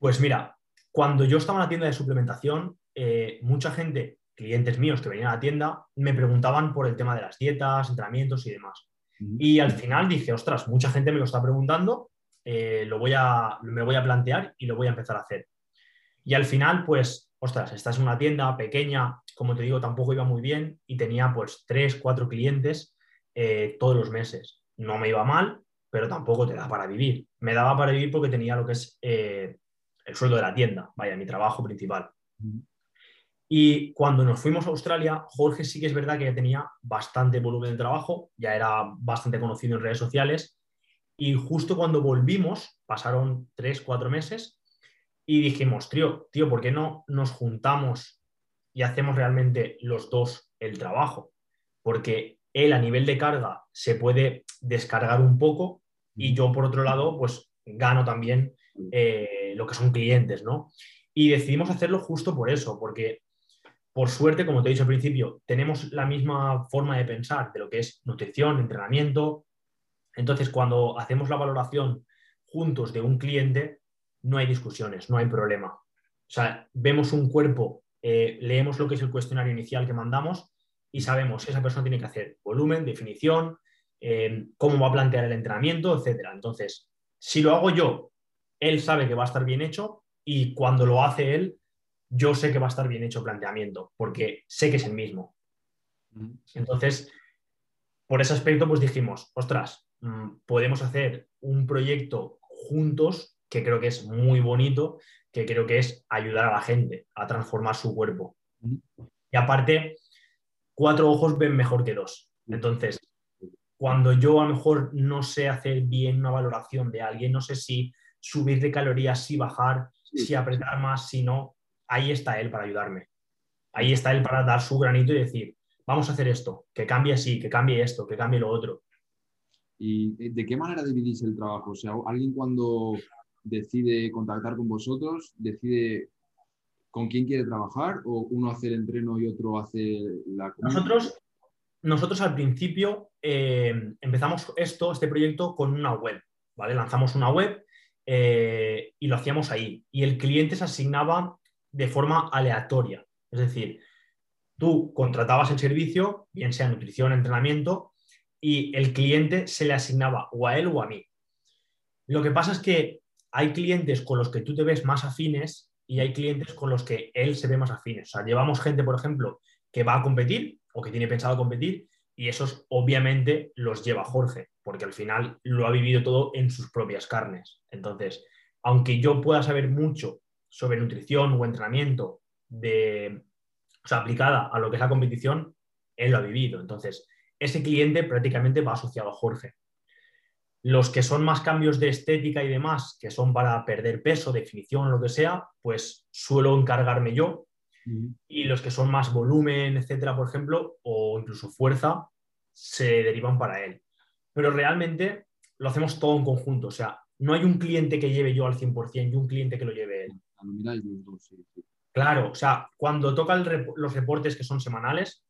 Pues mira, cuando yo estaba en la tienda de suplementación, eh, mucha gente, clientes míos que venían a la tienda, me preguntaban por el tema de las dietas, entrenamientos y demás. Y al final dije, ostras, mucha gente me lo está preguntando, eh, lo voy a, me voy a plantear y lo voy a empezar a hacer. Y al final, pues, ostras, estás en una tienda pequeña, como te digo, tampoco iba muy bien y tenía pues tres, cuatro clientes eh, todos los meses. No me iba mal, pero tampoco te da para vivir. Me daba para vivir porque tenía lo que es eh, el sueldo de la tienda, vaya, mi trabajo principal. Y cuando nos fuimos a Australia, Jorge sí que es verdad que ya tenía bastante volumen de trabajo, ya era bastante conocido en redes sociales. Y justo cuando volvimos, pasaron tres, cuatro meses, y dijimos, tío, tío, ¿por qué no nos juntamos y hacemos realmente los dos el trabajo? Porque él a nivel de carga se puede descargar un poco y yo por otro lado, pues gano también eh, lo que son clientes, ¿no? Y decidimos hacerlo justo por eso, porque por suerte, como te he dicho al principio, tenemos la misma forma de pensar de lo que es nutrición, entrenamiento. Entonces, cuando hacemos la valoración juntos de un cliente, no hay discusiones, no hay problema. O sea, vemos un cuerpo, eh, leemos lo que es el cuestionario inicial que mandamos y sabemos si esa persona tiene que hacer volumen, definición, eh, cómo va a plantear el entrenamiento, etc. Entonces, si lo hago yo, él sabe que va a estar bien hecho y cuando lo hace él, yo sé que va a estar bien hecho el planteamiento, porque sé que es el mismo. Entonces, por ese aspecto, pues dijimos, ostras, mm, podemos hacer un proyecto juntos que creo que es muy bonito, que creo que es ayudar a la gente a transformar su cuerpo. Y aparte, cuatro ojos ven mejor que dos. Entonces, cuando yo a lo mejor no sé hacer bien una valoración de alguien, no sé si subir de calorías, si bajar, si apretar más, si no, ahí está él para ayudarme. Ahí está él para dar su granito y decir, vamos a hacer esto, que cambie así, que cambie esto, que cambie lo otro. ¿Y de qué manera dividís el trabajo? O sea, alguien cuando decide contactar con vosotros, decide con quién quiere trabajar o uno hace el entreno y otro hace la Nosotros, nosotros al principio eh, empezamos esto, este proyecto con una web, ¿vale? Lanzamos una web eh, y lo hacíamos ahí. Y el cliente se asignaba de forma aleatoria. Es decir, tú contratabas el servicio, bien sea nutrición, entrenamiento, y el cliente se le asignaba o a él o a mí. Lo que pasa es que hay clientes con los que tú te ves más afines y hay clientes con los que él se ve más afines. O sea, llevamos gente, por ejemplo, que va a competir o que tiene pensado competir y esos obviamente los lleva Jorge, porque al final lo ha vivido todo en sus propias carnes. Entonces, aunque yo pueda saber mucho sobre nutrición o entrenamiento de, o sea, aplicada a lo que es la competición, él lo ha vivido. Entonces, ese cliente prácticamente va asociado a Jorge. Los que son más cambios de estética y demás, que son para perder peso, definición o lo que sea, pues suelo encargarme yo. Y los que son más volumen, etcétera, por ejemplo, o incluso fuerza, se derivan para él. Pero realmente lo hacemos todo en conjunto. O sea, no hay un cliente que lleve yo al 100% y un cliente que lo lleve él. Claro, o sea, cuando tocan los reportes que son semanales,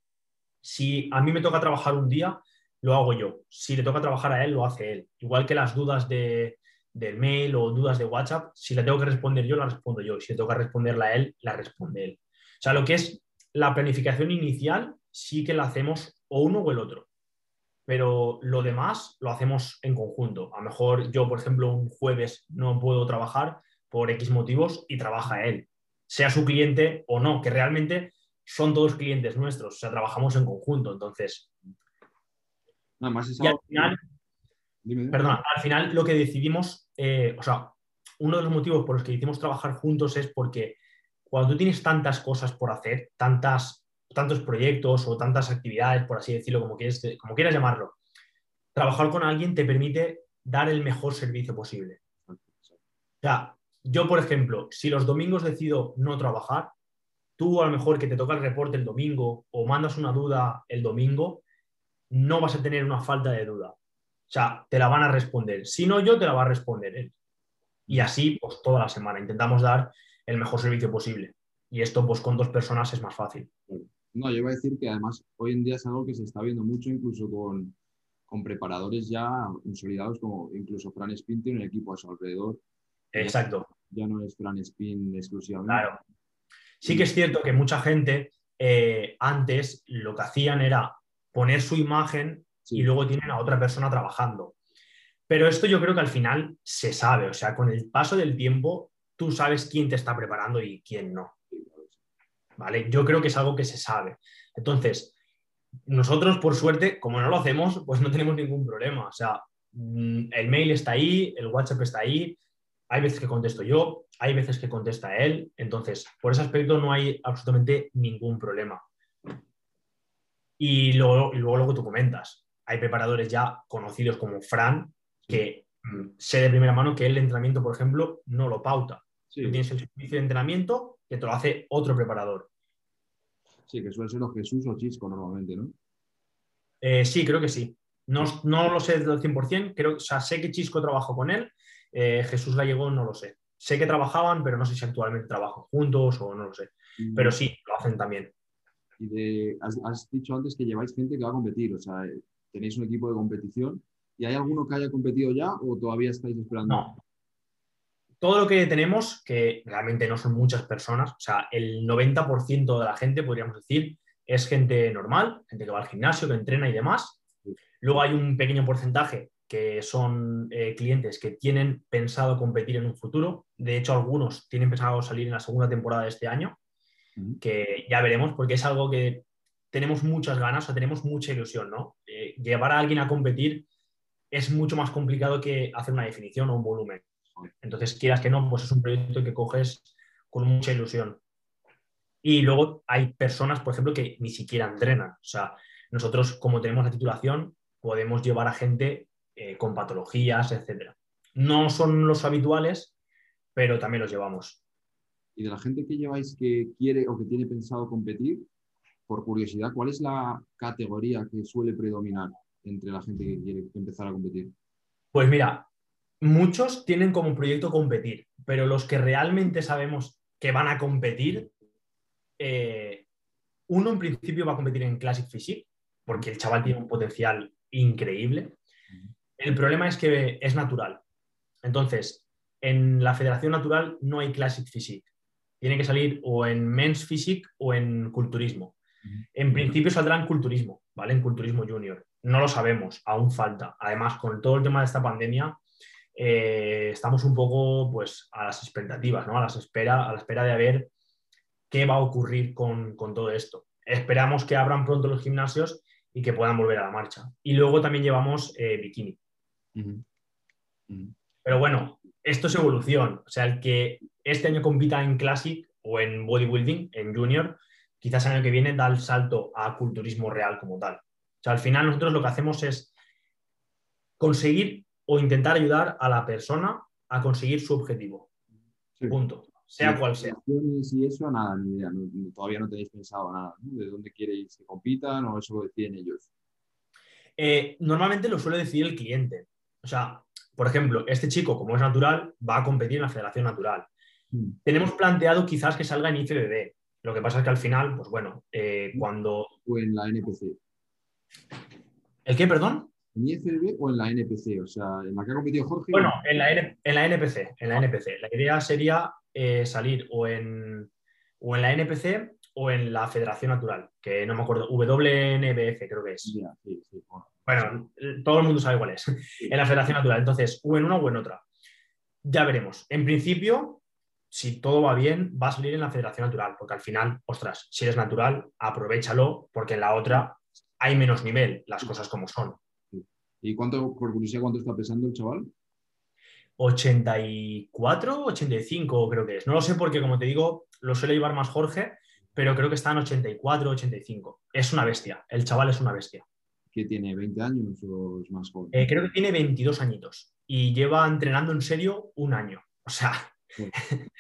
si a mí me toca trabajar un día, lo hago yo. Si le toca trabajar a él, lo hace él. Igual que las dudas de, del mail o dudas de WhatsApp, si la tengo que responder yo, la respondo yo. Si le toca responderla a él, la responde él. O sea, lo que es la planificación inicial, sí que la hacemos o uno o el otro. Pero lo demás lo hacemos en conjunto. A lo mejor yo, por ejemplo, un jueves no puedo trabajar por X motivos y trabaja él, sea su cliente o no, que realmente son todos clientes nuestros, o sea, trabajamos en conjunto. Entonces, Nada más al final, Perdona, al final lo que decidimos, eh, o sea, uno de los motivos por los que decidimos trabajar juntos es porque cuando tú tienes tantas cosas por hacer, tantas, tantos proyectos o tantas actividades, por así decirlo, como, quieres, como quieras llamarlo, trabajar con alguien te permite dar el mejor servicio posible. O sea, yo, por ejemplo, si los domingos decido no trabajar, tú a lo mejor que te toca el reporte el domingo o mandas una duda el domingo, no vas a tener una falta de duda. O sea, te la van a responder. Si no yo, te la va a responder él. Y así, pues toda la semana. Intentamos dar el mejor servicio posible. Y esto, pues con dos personas es más fácil. No, yo iba a decir que además hoy en día es algo que se está viendo mucho, incluso con, preparadores ya consolidados, como incluso Fran Spin tiene un equipo a su alrededor. Exacto. Ya no es Fran Spin exclusivamente. Claro. Sí que es cierto que mucha gente eh, antes lo que hacían era poner su imagen Sí. y luego tienen a otra persona trabajando. Pero esto yo creo que al final se sabe, o sea, con el paso del tiempo tú sabes quién te está preparando y quién no. ¿Vale? Yo creo que es algo que se sabe. Entonces, nosotros, por suerte, como no lo hacemos, pues no tenemos ningún problema. O sea, mm, el mail está ahí, el WhatsApp está ahí, hay veces que contesto yo, hay veces que contesta él. Entonces, por ese aspecto no hay absolutamente ningún problema. Y luego, y luego lo que tú comentas, hay preparadores ya conocidos como Fran, que mm, sé de primera mano que el entrenamiento, por ejemplo, no lo pauta. Sí, Tú tienes el servicio de entrenamiento que te lo hace otro preparador. sí, que suele ser los Jesús o Chisco normalmente, ¿no? Eh, sí, creo que sí. No, no lo sé del 100%, creo, o sea, sé que Chisco trabajó con él, eh, Jesús Gallego no lo sé. Sé que trabajaban, pero no sé si actualmente trabajan juntos o no lo sé. Pero sí, lo hacen también. Y de, has, has dicho antes que lleváis gente que va a competir, o sea, tenéis un equipo de competición. ¿Y hay alguno que haya competido ya o todavía estáis esperando? No. Todo lo que tenemos, que realmente no son muchas personas, o sea, el 90% de la gente, podríamos decir, es gente normal, gente que va al gimnasio, que entrena y demás. Luego hay un pequeño porcentaje que son eh, clientes que tienen pensado competir en un futuro. De hecho, algunos tienen pensado salir en la segunda temporada de este año, que ya veremos, porque es algo que tenemos muchas ganas, o sea, tenemos mucha ilusión, ¿no? Eh, llevar a alguien a competir es mucho más complicado que hacer una definición o un volumen. Entonces, quieras que no, pues es un proyecto que coges con mucha ilusión. Y luego hay personas, por ejemplo, que ni siquiera entrenan. O sea, nosotros, como tenemos la titulación, podemos llevar a gente eh, con patologías, etcétera. No son los habituales, pero también los llevamos. Y de la gente que lleváis que quiere o que tiene pensado competir, por curiosidad, ¿cuál es la categoría que suele predominar entre la gente que quiere empezar a competir? Pues mira, muchos tienen como proyecto competir, pero los que realmente sabemos que van a competir, eh, uno en principio va a competir en Classic Physique, porque el chaval tiene un potencial increíble. El problema es que es natural. Entonces, en la Federación Natural no hay Classic Physique. Tiene que salir o en Men's Physique o en Culturismo. En principio saldrá en Culturismo, ¿vale? En Culturismo Junior. No lo sabemos, aún falta. Además, con todo el tema de esta pandemia, eh, estamos un poco pues, a las expectativas, ¿no? A, las espera, a la espera de ver qué va a ocurrir con, con todo esto. Esperamos que abran pronto los gimnasios y que puedan volver a la marcha. Y luego también llevamos eh, bikini. Pero bueno, esto es evolución. O sea, el que este año compita en Classic o en Bodybuilding, en Junior, quizás el año que viene da el salto a culturismo real como tal. O sea, al final nosotros lo que hacemos es conseguir o intentar ayudar a la persona a conseguir su objetivo. Sí. Punto. Sea cual sea. Y eso, nada, ni idea. no- todavía no tenéis pensado nada, ¿no? ¿De dónde queréis que compitan o eso lo deciden ellos? Eh, normalmente lo suele decidir el cliente. O sea, por ejemplo, este chico, como es natural, va a competir en la Federación Natural. Mm. Tenemos planteado quizás que salga en IFBB. Lo que pasa es que al final, pues bueno, eh, cuando... ¿O en la NPC? ¿El qué, perdón? ¿En IFBB o en la NPC? O sea, en la que ha competido Jorge. Bueno, en la, en la NPC, en la NPC. La idea sería eh, salir o en, o en la NPC o en la Federación Natural, que no me acuerdo, WNBF creo que es. Ya, sí, sí, bueno. Bueno, todo el mundo sabe cuál es. En la Federación Natural. Entonces, o en una o en otra. Ya veremos. En principio, si todo va bien, va a salir en la Federación Natural, porque al final, ostras, si eres natural, aprovechalo, porque en la otra hay menos nivel, las cosas como son. ¿Y cuánto, por curiosidad, cuánto está pesando el chaval? 84, 85 creo que es. No lo sé porque, como te digo, lo suele llevar más Jorge, pero creo que está en 84, 85. Es una bestia. El chaval es una bestia. ¿Que tiene 20 años o es más joven? Eh, creo que tiene 22 añitos y lleva entrenando en serio un año. O sea,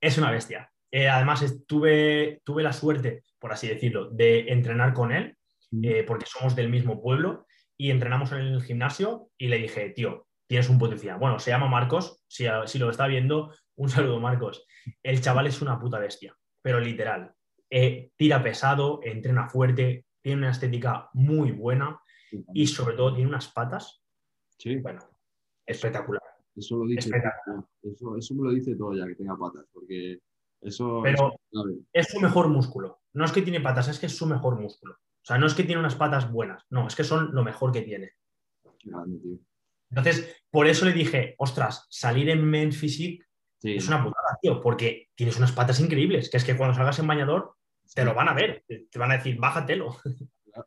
es una bestia. Eh, además, estuve, tuve la suerte, por así decirlo, de entrenar con él, Mm. eh, porque somos del mismo pueblo y entrenamos en el gimnasio y le dije, tío, tienes un potencial. Bueno, se llama Marcos, si, si lo está viendo, un saludo Marcos. El chaval es una puta bestia, pero literal. Eh, tira pesado, entrena fuerte, tiene una estética muy buena y sobre todo tiene unas patas, Sí. bueno, espectacular. Eso lo dice. Eso, eso me lo dice todo ya, que tenga patas, porque eso Pero- es su mejor músculo. No es que tiene patas, es que es su mejor músculo. O sea, no es que tiene unas patas buenas, no, es que son lo mejor que tiene. Qué grande, tío. Entonces, por eso le dije, ostras, salir en Men Physique Sí, es una putada, tío, porque tienes unas patas increíbles, que es que cuando salgas en bañador te lo van a ver, te van a decir, bájatelo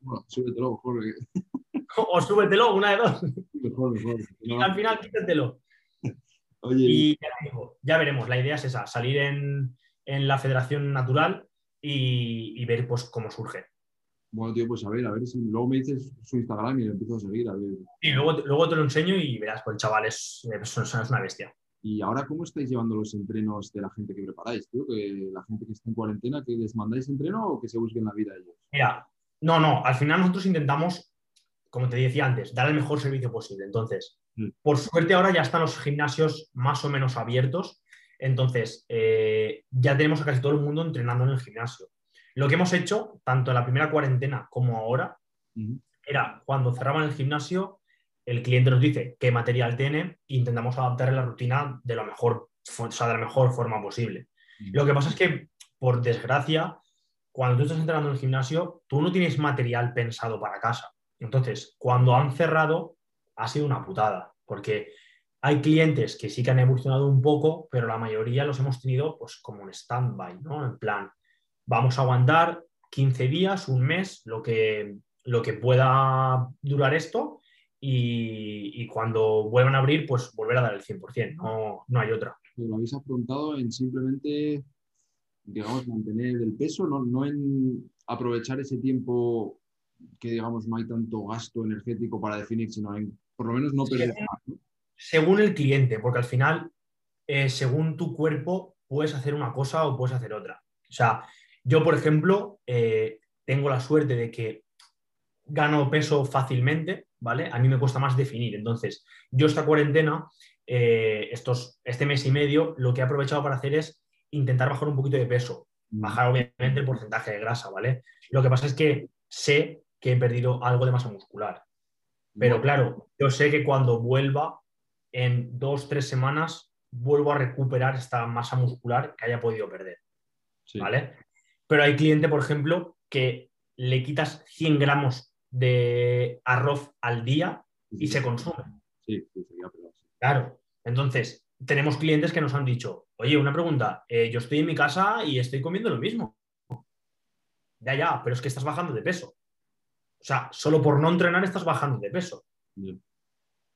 Bueno, súbetelo, mejor, o súbetelo, una de dos, mejor, mejor. No, al final quítatelo. Oye, Y ya, te digo, ya veremos, la idea es esa, salir en, en la Federación Natural y, y ver pues cómo surge. bueno, tío, pues a ver, a ver si luego me dices su Instagram y lo empiezo a seguir, a ver. Y luego, luego te lo enseño y verás, pues el chaval es, es una bestia. Y ahora, ¿cómo estáis llevando los entrenos de la gente que preparáis, tío? Que la gente que está en cuarentena, ¿que les mandáis entreno o que se busquen la vida ellos? Mira, no, no, al final nosotros intentamos, como te decía antes, dar el mejor servicio posible. Entonces, Mm. por suerte ahora ya están los gimnasios más o menos abiertos. Entonces, eh, ya tenemos a casi todo el mundo entrenando en el gimnasio. Lo que hemos hecho, tanto en la primera cuarentena como ahora, era cuando cerraban el gimnasio, el cliente nos dice qué material tiene e intentamos adaptarle la rutina de la mejor, o sea, de la mejor forma posible. Lo que pasa es que, por desgracia, cuando tú estás entrenando en el gimnasio, tú no tienes material pensado para casa. Entonces, cuando han cerrado, ha sido una putada, porque hay clientes que sí que han evolucionado un poco, pero la mayoría los hemos tenido pues como un stand-by, ¿no? En plan, vamos a aguantar 15 días, un mes, lo que, lo que pueda durar esto, y, y cuando vuelvan a abrir, pues volver a dar el 100%, no, no hay otra. Lo habéis afrontado en simplemente, digamos, mantener el peso, no, no en aprovechar ese tiempo que, digamos, no hay tanto gasto energético para definir, sino en por lo menos no perder más, ¿no? según el cliente, porque al final, eh, según tu cuerpo, puedes hacer una cosa o puedes hacer otra. O sea, yo, por ejemplo, eh, tengo la suerte de que gano peso fácilmente, ¿vale? A mí me cuesta más definir. Entonces, yo esta cuarentena, eh, estos, este mes y medio, lo que he aprovechado para hacer es intentar bajar un poquito de peso, bajar obviamente el porcentaje de grasa, ¿vale? Lo que pasa es que sé que he perdido algo de masa muscular. Pero claro, yo sé que cuando vuelva, en dos, tres semanas, vuelvo a recuperar esta masa muscular que haya podido perder, Sí. ¿vale? Pero hay cliente, por ejemplo, que le quitas 100 gramos de arroz al día y sí, se consume. Sí, sí, sí. Claro. Entonces, tenemos clientes que nos han dicho, oye, una pregunta, eh, yo estoy en mi casa y estoy comiendo lo mismo. Ya, ya, pero es que estás bajando de peso. O sea, solo por no entrenar estás bajando de peso.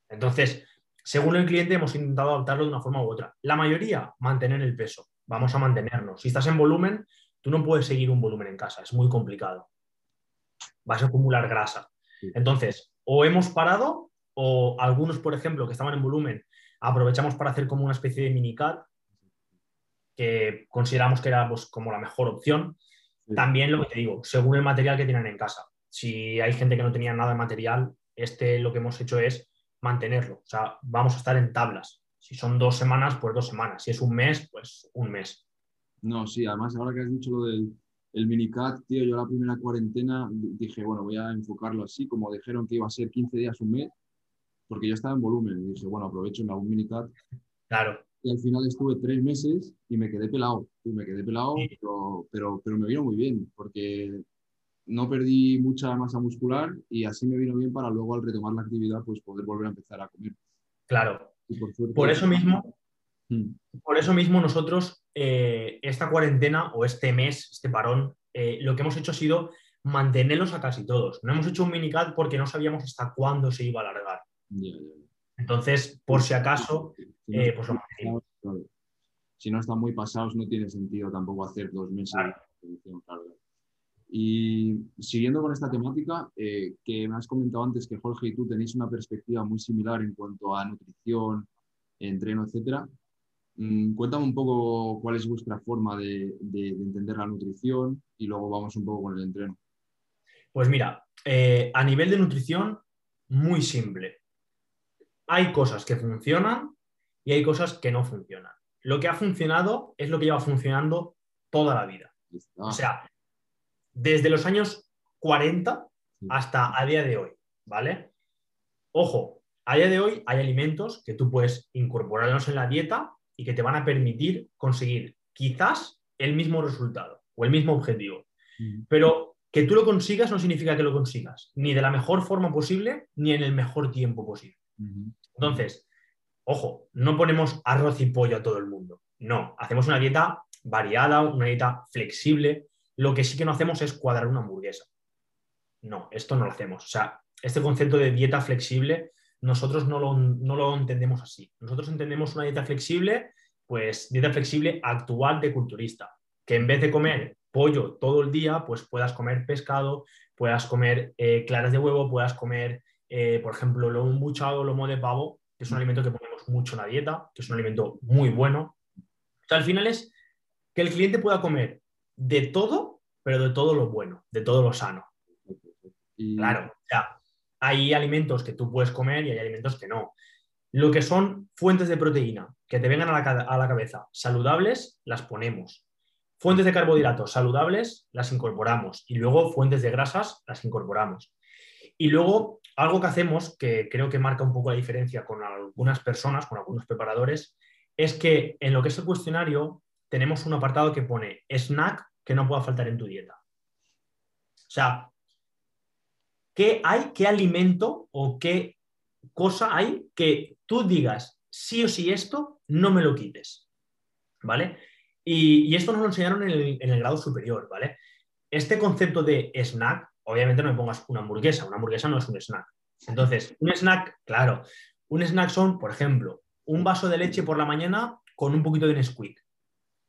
Entonces, según el cliente, hemos intentado adaptarlo de una forma u otra. La mayoría, mantener el peso. Vamos a mantenernos. Si estás en volumen, tú no puedes seguir un volumen en casa. Es muy complicado. Vas a acumular grasa. Entonces, o hemos parado, o algunos, por ejemplo, que estaban en volumen, aprovechamos para hacer como una especie de minicat, que consideramos que era pues, como la mejor opción. También lo que te digo, según el material que tienen en casa. Si hay gente que no tenía nada de material, este lo que hemos hecho es mantenerlo. O sea, vamos a estar en tablas. Si son dos semanas, pues dos semanas. Si es un mes, pues un mes. No, sí, además ahora que has dicho lo del el minicat, tío, yo la primera cuarentena di- dije, bueno, voy a enfocarlo así, como dijeron que iba a ser 15 días, un mes, porque yo estaba en volumen y dije, bueno, aprovecho, me hago un minicat Claro, y al final estuve tres meses y me quedé pelado, y me quedé pelado, Sí. pero, pero, pero me vino muy bien, porque no perdí mucha masa muscular y así me vino bien para luego al retomar la actividad, pues poder volver a empezar a comer. claro. Y por, suerte- Por eso mismo, Mm, por eso mismo nosotros, eh, esta cuarentena o este mes, este parón, eh, lo que hemos hecho ha sido mantenerlos a casi todos. No hemos hecho un minicat porque no sabíamos hasta cuándo se iba a alargar. Entonces, por si acaso, Si no eh, pues lo mantenimos. Claro. Si no están muy pasados, no tiene sentido tampoco hacer dos meses claro. Y siguiendo con esta temática, eh, que me has comentado antes que Jorge y tú tenéis una perspectiva muy similar en cuanto a nutrición, entreno, etcétera. Mm, cuéntame un poco cuál es vuestra forma de, de- de entender la nutrición y luego vamos un poco con el entreno. Pues mira, eh, a nivel de nutrición, muy simple. Hay cosas que funcionan y hay cosas que no funcionan. Lo que ha funcionado es lo que lleva funcionando toda la vida. Está. O sea, desde los años 40 Sí. hasta a día de hoy, ¿vale? Ojo, a día de hoy hay alimentos que tú puedes incorporarlos en la dieta y que te van a permitir conseguir quizás el mismo resultado o el mismo objetivo. Pero que tú lo consigas no significa que lo consigas, ni de la mejor forma posible, ni en el mejor tiempo posible. Entonces, ojo, no ponemos arroz y pollo a todo el mundo. No, hacemos una dieta variada, una dieta flexible. Lo que sí que no hacemos es cuadrar una hamburguesa. No, esto no lo hacemos. O sea, este concepto de dieta flexible, nosotros no lo, no lo entendemos así. Nosotros entendemos una dieta flexible, pues dieta flexible actual de culturista, que en vez de comer pollo todo el día, pues puedas comer pescado, puedas comer eh, claras de huevo, puedas comer, eh, por ejemplo, lomo buchado, lomo de pavo, que es un alimento que ponemos mucho en la dieta, que es un alimento muy bueno. O sea, al final es que el cliente pueda comer de todo, pero de todo lo bueno, de todo lo sano. Claro, sea, hay alimentos que tú puedes comer y hay alimentos que no. Lo que son fuentes de proteína que te vengan a la, cabeza saludables, las ponemos. Fuentes de carbohidratos saludables las incorporamos y luego fuentes de grasas las incorporamos. Y luego algo que hacemos, que creo que marca un poco la diferencia con algunas personas, con algunos preparadores, es que en lo que es el cuestionario tenemos un apartado que pone snack que no pueda faltar en tu dieta. O sea, ¿qué hay, qué alimento o qué cosa hay que tú digas sí o sí esto, no me lo quites? ¿Vale? Y, esto nos lo enseñaron en el, grado superior, ¿vale? Este concepto de snack, obviamente no me pongas una hamburguesa, una hamburguesa no es un snack. Entonces, un snack, claro, un snack son, por ejemplo, un vaso de leche por la mañana con un poquito de Nesquik.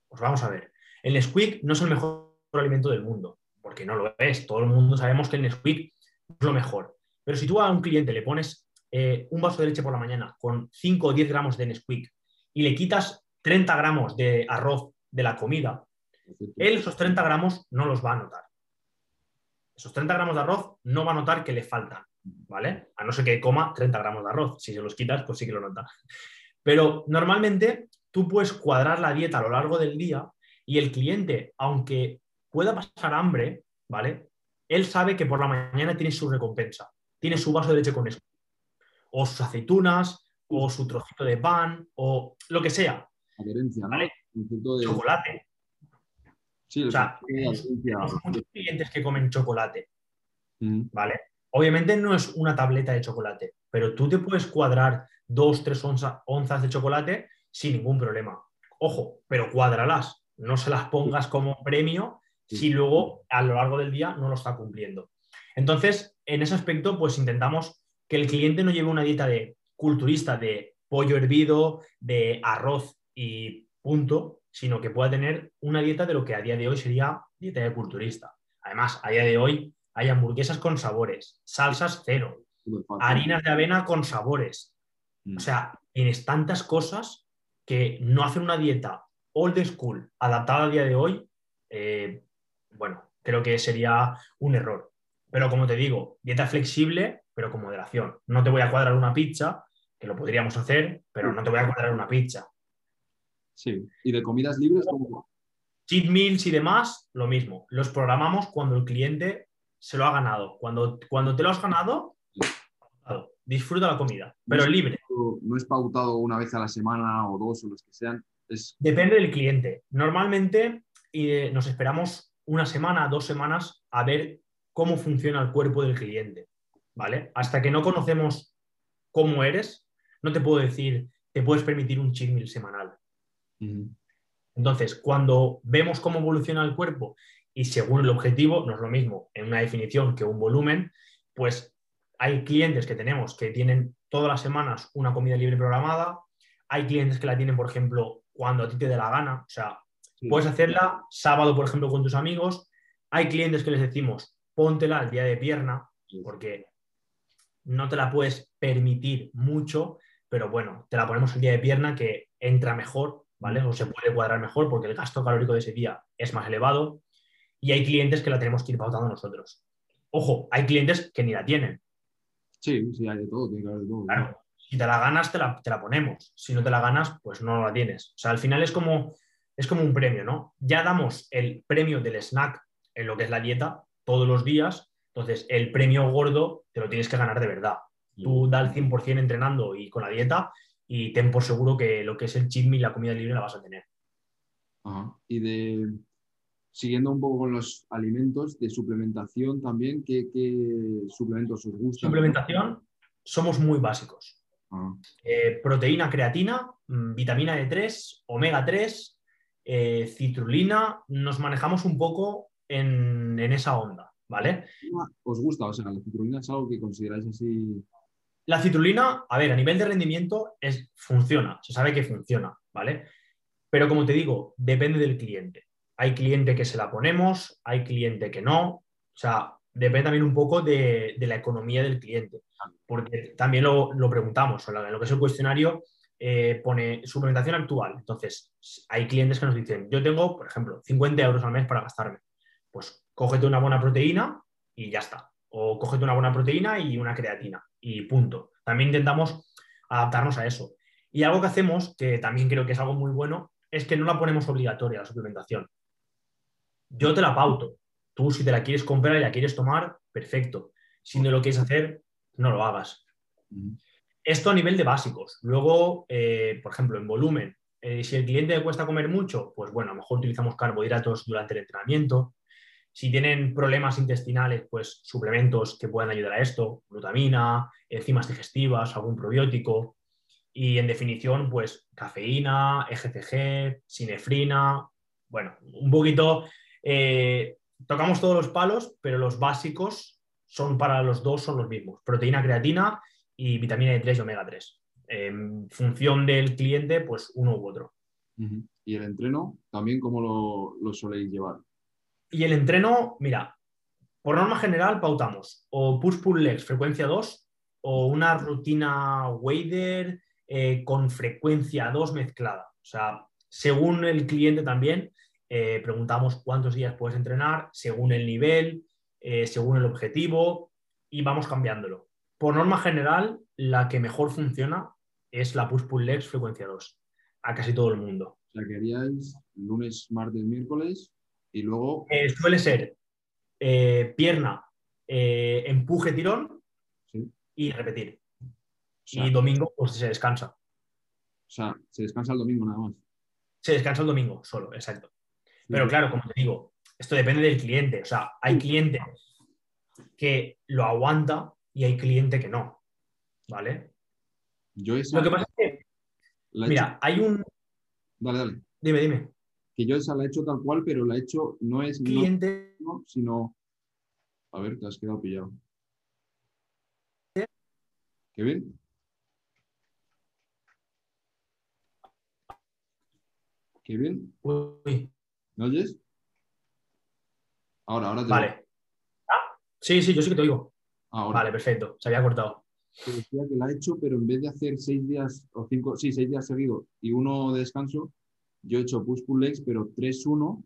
Pues vamos a ver, el Nesquik no es el mejor alimento del mundo, porque no lo es. Todo el mundo sabemos que el Nesquik es lo mejor. Pero si tú a un cliente le pones eh, un vaso de leche por la mañana con 5 o 10 gramos de Nesquik y le quitas 30 gramos de arroz de la comida, él esos 30 gramos no los va a notar. Esos 30 gramos de arroz no va a notar que le faltan, ¿vale? A no ser que coma 30 gramos de arroz. Si se los quitas, pues sí que lo nota. Pero normalmente tú puedes cuadrar la dieta a lo largo del día y el cliente, aunque pueda pasar hambre, ¿vale? Él sabe que por la mañana tiene su recompensa, tiene su vaso de leche con eso, o sus aceitunas, o su trocito de pan, o lo que sea. ¿vale? Chocolate. Sí, o sea, hay muchos clientes que comen chocolate, mm. ¿vale? Obviamente no es una tableta de chocolate, pero tú te puedes cuadrar dos, tres onzas de chocolate sin ningún problema. Ojo, pero cuádralas, no se las pongas como premio si luego a lo largo del día no lo está cumpliendo. Entonces, en ese aspecto, pues intentamos que el cliente no lleve una dieta de culturista de pollo hervido, de arroz y punto, sino que pueda tener una dieta de lo que a día de hoy sería dieta de culturista. Además, a día de hoy hay hamburguesas con sabores, salsas cero, harinas de avena con sabores. Mm. O sea, tienes tantas cosas que no hacen una dieta old school adaptada a día de hoy, eh, bueno, creo que sería un error. Pero como te digo, dieta flexible, pero con moderación. No te voy a cuadrar una pizza, que lo podríamos hacer, pero no te voy a cuadrar una pizza. Sí, y de comidas libres, como Cheat meals y demás, lo mismo. Los programamos cuando el cliente se lo ha ganado. Cuando, cuando te lo has ganado, disfruta la comida, pero libre. No es pautado una vez a la semana o dos o los que sean. Depende del cliente. Normalmente eh, nos esperamos una semana, dos semanas a ver cómo funciona el cuerpo del cliente. ¿Vale? Hasta que no conocemos cómo eres, no te puedo decir, te puedes permitir un cheat meal semanal. Entonces, cuando vemos cómo evoluciona el cuerpo y según el objetivo, no es lo mismo en una definición que un volumen, pues hay clientes que tenemos que tienen todas las semanas una comida libre programada, hay clientes que la tienen, por ejemplo, cuando a ti te dé la gana, o sea, puedes hacerla sábado, por ejemplo, con tus amigos, hay clientes que les decimos, póntela el día de pierna, porque no te la puedes permitir mucho, pero bueno, te la ponemos el día de pierna que entra mejor ¿vale? O se puede cuadrar mejor porque el gasto calórico de ese día es más elevado y hay clientes que la tenemos que ir pautando nosotros. Ojo, hay clientes que ni la tienen. Sí, sí, hay de todo, tiene que haber de todo. Claro, si te la ganas, te la, te la, ponemos. Si no te la ganas, pues no la tienes. O sea, al final es como, es como un premio, ¿no? Ya damos el premio del snack en lo que es la dieta todos los días, entonces el premio gordo te lo tienes que ganar de verdad. Tú da el 100% entrenando y con la dieta y ten por seguro que lo que es el cheat meal, la comida libre, la vas a tener. Ajá. Y de, siguiendo un poco con los alimentos, de suplementación también, ¿qué, qué suplementos os gustan? Suplementación, somos muy básicos. Eh, proteína, creatina, mm, vitamina D3, omega 3, eh, citrulina, nos manejamos un poco en, en esa onda, ¿vale? ¿Os gusta? O sea, la citrulina es algo que consideráis así. La citrulina, a ver, a nivel de rendimiento es, funciona, se sabe que funciona, ¿vale? Pero como te digo, depende del cliente. Hay cliente que se la ponemos, hay cliente que no, o sea, depende también un poco de, de la economía del cliente, porque también lo, lo preguntamos, en lo- en lo que es el cuestionario eh, pone suplementación actual. Entonces, hay clientes que nos dicen, yo tengo, por ejemplo, 50 euros al mes para gastarme. Pues cógete una buena proteína y ya está. O cógete una buena proteína y una creatina y punto. También intentamos adaptarnos a eso. Y algo que hacemos, que también creo que es algo muy bueno, es que no la ponemos obligatoria la suplementación. Yo te la pauto. Tú si te la quieres comprar y la quieres tomar, perfecto. Si no lo quieres hacer, no lo hagas. Esto a nivel de básicos. Luego, eh, por ejemplo, en volumen, eh, si el cliente le cuesta comer mucho, pues bueno, a lo mejor utilizamos carbohidratos durante el entrenamiento. Si tienen problemas intestinales, pues suplementos que puedan ayudar a esto, glutamina, enzimas digestivas, algún probiótico. Y en definición, pues cafeína, EGCG, sinefrina. Bueno, un poquito. eh, tocamos todos los palos, pero los básicos son para los dos, son los mismos. Proteína, creatina y vitamina D3 y omega 3. En función del cliente, pues uno u otro. Y el entreno, también cómo lo, lo soléis llevar. Y el entreno, mira, por norma general pautamos o push-pull legs frecuencia 2 o una rutina wader eh, con frecuencia 2 mezclada. O sea, según el cliente también, eh, preguntamos cuántos días puedes entrenar, según el nivel, eh, según el objetivo y vamos cambiándolo. Por norma general, la que mejor funciona es la push-pull legs frecuencia 2 a casi todo el mundo. O sea, que haríais lunes, martes, miércoles y luego. Eh, suele ser eh, pierna, eh, empuje, tirón Sí. y repetir. O sea, Y domingo pues se descansa. o sea, se descansa el domingo nada más. Se descansa el domingo solo, exacto. Pero claro, como te digo, esto depende del cliente. O sea, hay cliente que lo aguanta y hay cliente que no. ¿Vale? Yo esa Lo que pasa es que, la mira, hay un. Dale, dale. Dime, dime. Que yo esa la he hecho tal cual, pero la he hecho no es Cliente. no, sino. A ver, te has quedado pillado. ¿Qué bien? ¿Qué bien? Uy, ¿Me oyes? Ahora, ahora te vale. Ah, sí, sí, yo sí que te oigo. Ahora. Vale, perfecto. Se había cortado. Te decía que la he hecho, pero en vez de hacer seis días o cinco, sí, seis días seguidos y uno de descanso, yo he hecho push pull legs, pero 3-1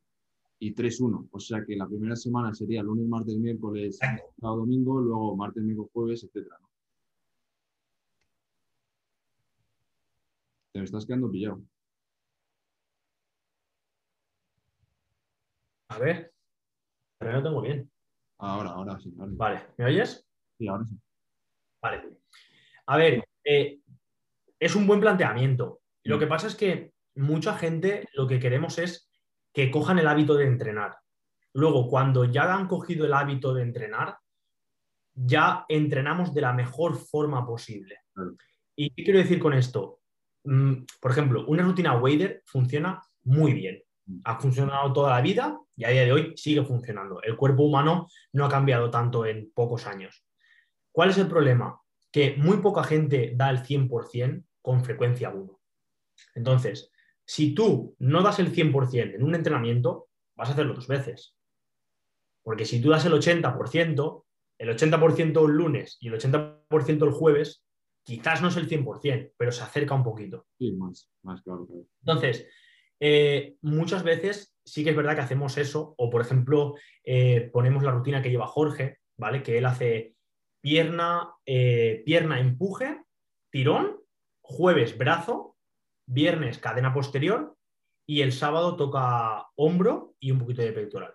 y 3-1. O sea que la primera semana sería lunes, martes, miércoles, sábado, domingo, luego martes, miércoles, jueves, etcétera. ¿no? Te me estás quedando pillado. A ver. Pero no tengo bien. Ahora, ahora sí. Ahora, sí. Vale, ¿me oyes? Sí, ahora sí. Vale. A ver, eh, es un buen planteamiento. Lo Mm. que pasa es que mucha gente lo que queremos es que cojan el hábito de entrenar. Luego, cuando ya han cogido el hábito de entrenar, ya entrenamos de la mejor forma posible. ¿Y qué quiero decir con esto? Mm, por ejemplo, una rutina Wader funciona muy bien. Mm. Ha funcionado toda la vida y a día de hoy sigue funcionando. El cuerpo humano no ha cambiado tanto en pocos años. ¿Cuál es el problema? Que muy poca gente da el 100% con frecuencia 1. Entonces, si tú no das el 100% en un entrenamiento, vas a hacerlo dos veces. Porque si tú das el 80%, el 80% el lunes y el 80% el jueves, quizás no es el 100%, pero se acerca un poquito. Sí, más, más claro. claro. Entonces, eh, muchas veces sí que es verdad que hacemos eso, o por ejemplo, eh, ponemos la rutina que lleva Jorge, ¿vale? Que él hace pierna, eh, pierna, empuje, tirón, jueves brazo, viernes cadena posterior y el sábado toca hombro y un poquito de pectoral.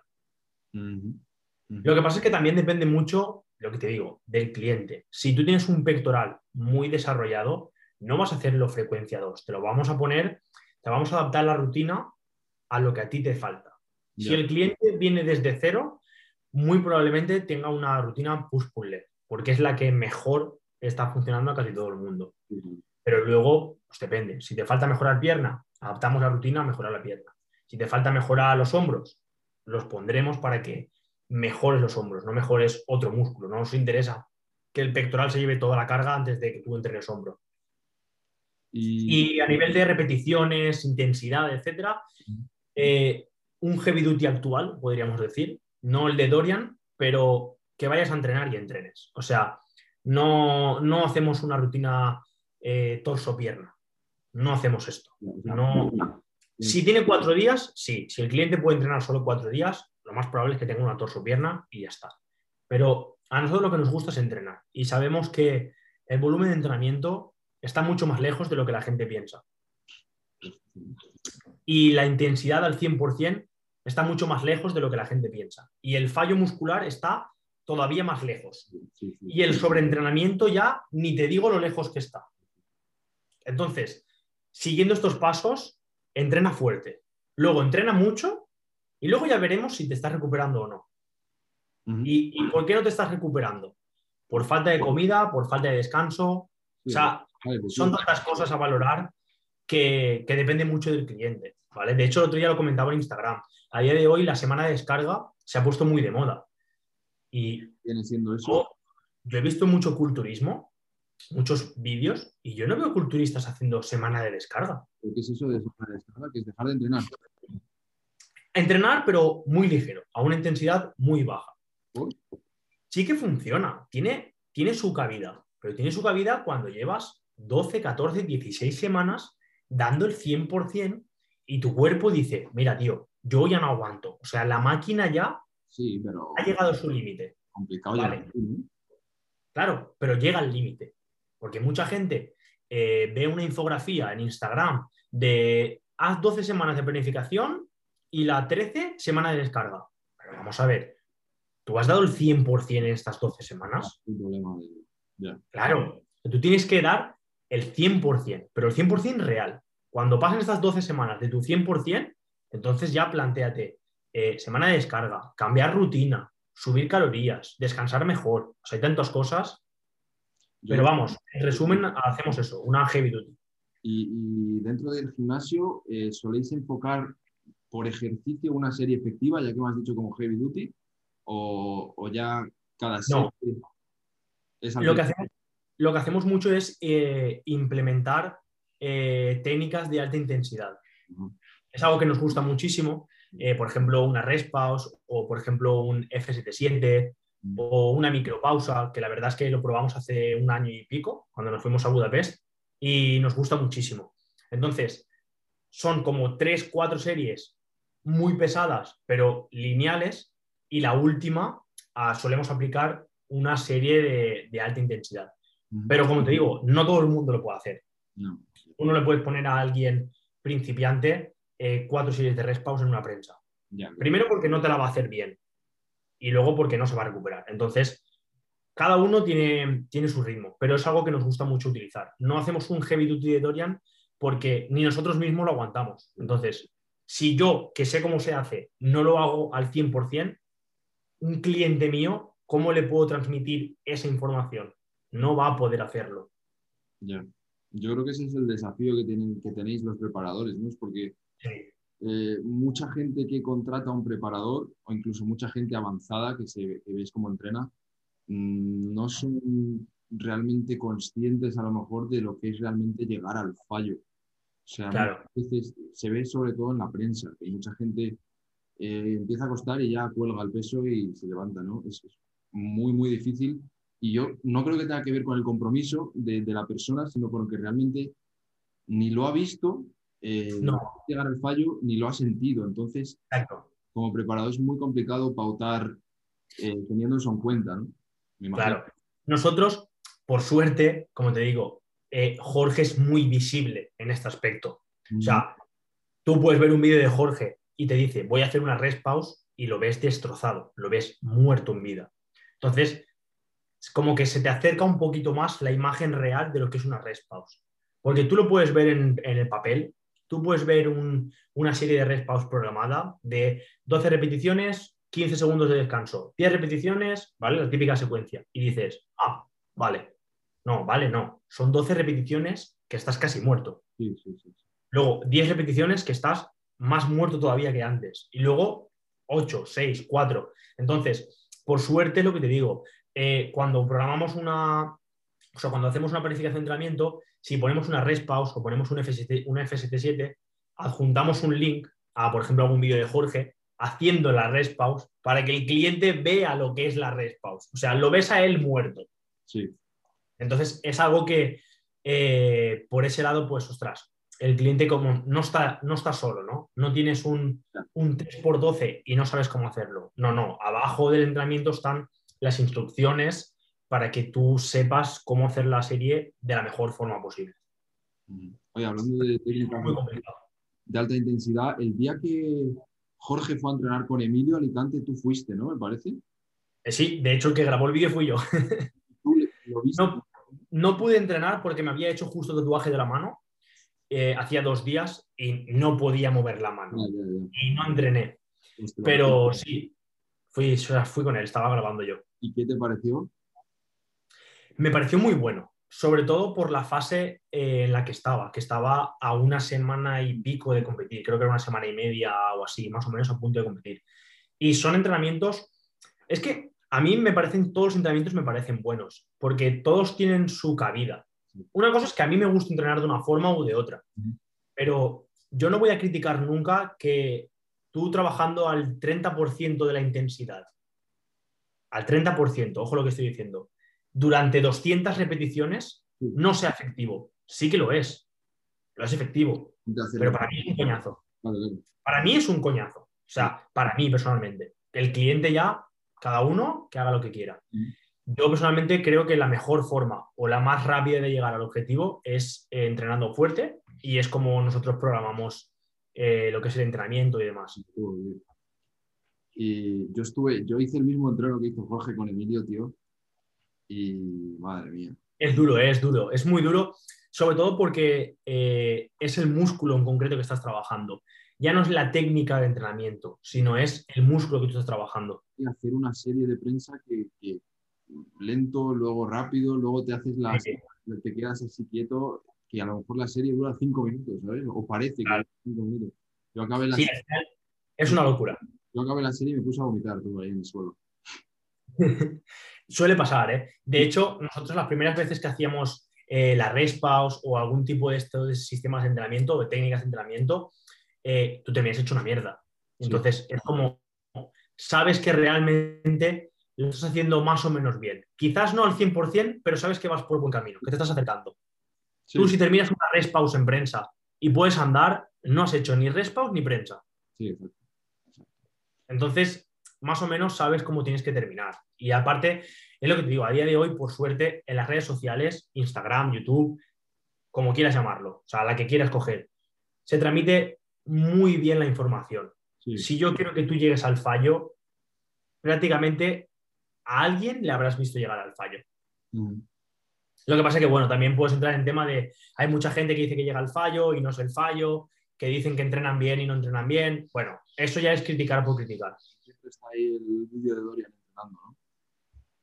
Lo que pasa es que también depende mucho lo que te digo, del cliente. Si tú tienes un pectoral muy desarrollado, no vas a hacerlo frecuencia 2, te lo vamos a poner, te vamos a adaptar la rutina a lo que a ti te falta. Si el cliente viene desde cero, muy probablemente tenga una rutina push-pull leg, porque es la que mejor está funcionando a casi todo el mundo. Pero luego, pues depende. Si te falta mejorar pierna, adaptamos la rutina a mejorar la pierna. Si te falta mejorar los hombros, los pondremos para que mejores los hombros, no mejores otro músculo. No nos interesa que el pectoral se lleve toda la carga antes de que tú entrenes hombro. Y, a nivel de repeticiones, intensidad, etcétera, eh, un heavy duty actual, podríamos decir, no el de Dorian, pero que vayas a entrenar y entrenes. O sea, no, no hacemos una rutina eh, torso-pierna. No hacemos esto. No, si tiene cuatro días, sí. Si el cliente puede entrenar solo cuatro días, lo más probable es que tenga una torso-pierna y ya está. Pero a nosotros lo que nos gusta es entrenar y sabemos que el volumen de entrenamiento está mucho más lejos de lo que la gente piensa. Y la intensidad al 100% está mucho más lejos de lo que la gente piensa. Y el fallo muscular está todavía más lejos. Y el sobreentrenamiento ya ni te digo lo lejos que está. Entonces, siguiendo estos pasos, entrena fuerte. Luego entrena mucho y luego ya veremos si te estás recuperando o no. ¿Y, por qué no te estás recuperando? ¿Por falta de comida? ¿Por falta de descanso? O sea, pues son tantas cosas a valorar que, que depende mucho del cliente. ¿vale? De hecho, el otro día lo comentaba en Instagram. A día de hoy, la semana de descarga se ha puesto muy de moda. Y viene siendo eso. Yo, he visto mucho culturismo, muchos vídeos, y yo no veo culturistas haciendo semana de descarga. ¿Qué es eso de semana de descarga? Que es dejar de entrenar. Entrenar, pero muy ligero, a una intensidad muy baja. Sí que funciona, tiene, tiene su cabida, pero tiene su cabida cuando llevas 12, 14, 16 semanas dando el 100% y tu cuerpo dice, mira, tío, yo ya no aguanto. O sea, la máquina ya sí, pero... ha llegado a su límite. Complicado Claro, pero llega al límite. Porque mucha gente eh, ve una infografía en Instagram de haz 12 semanas de planificación y la 13 semana de descarga. Pero vamos a ver, ¿tú has dado el 100% en estas 12 semanas? Claro, tú tienes que dar el 100%, pero el 100% real. Cuando pasen estas 12 semanas de tu 100%, entonces ya planteate eh, semana de descarga, cambiar rutina, subir calorías, descansar mejor. O sea, hay tantas cosas. Pero vamos, en resumen, hacemos eso, una heavy duty. Y, dentro del gimnasio, eh, ¿soléis enfocar por ejercicio una serie efectiva, ya que me has dicho como heavy duty? ¿O, ya cada serie? lo, que hacemos, lo que hacemos mucho es eh, implementar técnicas de alta intensidad. Es algo que nos gusta muchísimo. Eh, por ejemplo, una respaus o, por ejemplo, un F77 mm. o una micropausa, que la verdad es que lo probamos hace un año y pico, cuando nos fuimos a Budapest, y nos gusta muchísimo. Entonces, son como tres, cuatro series muy pesadas, pero lineales, y la última ah, solemos aplicar una serie de, alta intensidad. Mm. Pero como te digo, no todo el mundo lo puede hacer. Uno le puedes poner a alguien principiante eh, cuatro series de respawn en una prensa. Primero porque no te la va a hacer bien y luego porque no se va a recuperar. Entonces, cada uno tiene, tiene su ritmo, pero es algo que nos gusta mucho utilizar. No hacemos un heavy duty de Dorian porque ni nosotros mismos lo aguantamos. Entonces, si yo, que sé cómo se hace, no lo hago al 100%, un cliente mío, ¿cómo le puedo transmitir esa información? No va a poder hacerlo. Ya. Yo creo que ese es el desafío que, tienen, que tenéis los preparadores, ¿no? Es porque eh, mucha gente que contrata a un preparador o incluso mucha gente avanzada que, se, que veis cómo entrena, mm, no son realmente conscientes a lo mejor de lo que es realmente llegar al fallo. O sea, a veces se ve sobre todo en la prensa, que mucha gente eh, empieza a costar y ya cuelga el peso y se levanta, ¿no? Es, muy, muy difícil. Y yo no creo que tenga que ver con el compromiso de, de la persona, sino con que realmente ni lo ha visto eh, no llegar al fallo ni lo ha sentido. Entonces, como preparador es muy complicado pautar eh, teniendo eso en cuenta, ¿no? claro. Nosotros, por suerte, como te digo, eh, Jorge es muy visible en este aspecto. O sea, tú puedes ver un vídeo de Jorge y te dice, voy a hacer una rest pause y lo ves destrozado, lo ves muerto en vida. Entonces, como que se te acerca un poquito más la imagen real de lo que es una rest pause. Porque tú lo puedes ver en, el papel, tú puedes ver una serie de rest pause programada de 12 repeticiones, 15 segundos de descanso, 10 repeticiones, ¿vale? La típica secuencia. Y dices, ah, vale. No, vale, no. Son 12 repeticiones que estás casi muerto. Luego, 10 repeticiones que estás más muerto todavía que antes. Y luego, 8, 6, 4. Entonces, por suerte, lo que te digo, eh, cuando programamos una, o sea, cuando hacemos una planificación de entrenamiento, si ponemos una rest pause o ponemos un, FST, un FST7, adjuntamos un link a, por ejemplo, algún vídeo de Jorge haciendo la rest pause para que el cliente vea lo que es la rest pause. O sea, lo ves a él muerto. Sí. Entonces, es algo que eh, por ese lado, pues, ostras, el cliente como no está, no está solo, ¿no? No tienes un, un 3x12 y no sabes cómo hacerlo. No, no, abajo del entrenamiento están las instrucciones para que tú sepas cómo hacer la serie de la mejor forma posible. Oye, hablando de técnica de alta intensidad, el día que Jorge fue a entrenar con Emilio Alicante, tú fuiste, ¿no? Me parece. Eh, sí, de hecho el que grabó el vídeo fui yo. No, pude entrenar porque me había hecho justo tatuaje de la mano eh, hacía dos días y no podía mover la mano. Y no entrené. Pero sí, fui, fui con él, estaba grabando yo. ¿Y qué te pareció? Me pareció muy bueno, sobre todo por la fase eh, en la que estaba, que estaba a una semana y pico de competir, creo que era una semana y media o así, más o menos a punto de competir. Y son entrenamientos, es que a mí me parecen, todos los entrenamientos me parecen buenos, porque todos tienen su cabida. Una cosa es que a mí me gusta entrenar de una forma u de otra, pero yo no voy a criticar nunca que tú trabajando al 30% de la intensidad al 30%, ojo lo que estoy diciendo, durante 200 repeticiones no sea efectivo. Sí que lo es, lo es efectivo, pero para mí es un coñazo. Para mí es un coñazo, o sea, para mí personalmente. El cliente ya, cada uno, que haga lo que quiera. Yo personalmente creo que la mejor forma o la más rápida de llegar al objetivo es eh, entrenando fuerte y es como nosotros programamos eh, lo que es el entrenamiento y demás. Y yo estuve, yo hice el mismo entreno que hizo Jorge con Emilio, tío. Y madre mía. Es duro, es duro, es muy duro, sobre todo porque eh, es el músculo en concreto que estás trabajando. Ya no es la técnica de entrenamiento, sino es el músculo que tú estás trabajando. Y hacer una serie de prensa que, lento, luego rápido, luego te haces las, te quedas así quieto, que a lo mejor la serie dura cinco minutos, ¿sabes? O parece que dura cinco minutos. Yo acabé la sí, es una locura. Yo acabé la serie y me puse a vomitar todo ahí en el suelo. Suele pasar, ¿eh? De hecho, nosotros las primeras veces que hacíamos eh, la respaus o algún tipo de estos sistemas de entrenamiento o de técnicas de entrenamiento, eh, tú te habías hecho una mierda. Entonces, es como, sabes que realmente lo estás haciendo más o menos bien. Quizás no al 100%, pero sabes que vas por buen camino, que te estás acercando. Tú si terminas una respaus en prensa y puedes andar, no has hecho ni respaus ni prensa. Sí, exacto. Entonces, más o menos sabes cómo tienes que terminar. Y aparte, es lo que te digo, a día de hoy, por suerte, en las redes sociales, Instagram, YouTube, como quieras llamarlo, o sea, la que quieras coger, se transmite muy bien la información. Si yo quiero que tú llegues al fallo, prácticamente a alguien le habrás visto llegar al fallo. Lo que pasa es que, bueno, también puedes entrar en tema de, hay mucha gente que dice que llega al fallo y no es el fallo, que dicen que entrenan bien y no entrenan bien. Bueno, eso ya es criticar por criticar. Siempre está ahí el vídeo de Dorian entrenando, ¿no?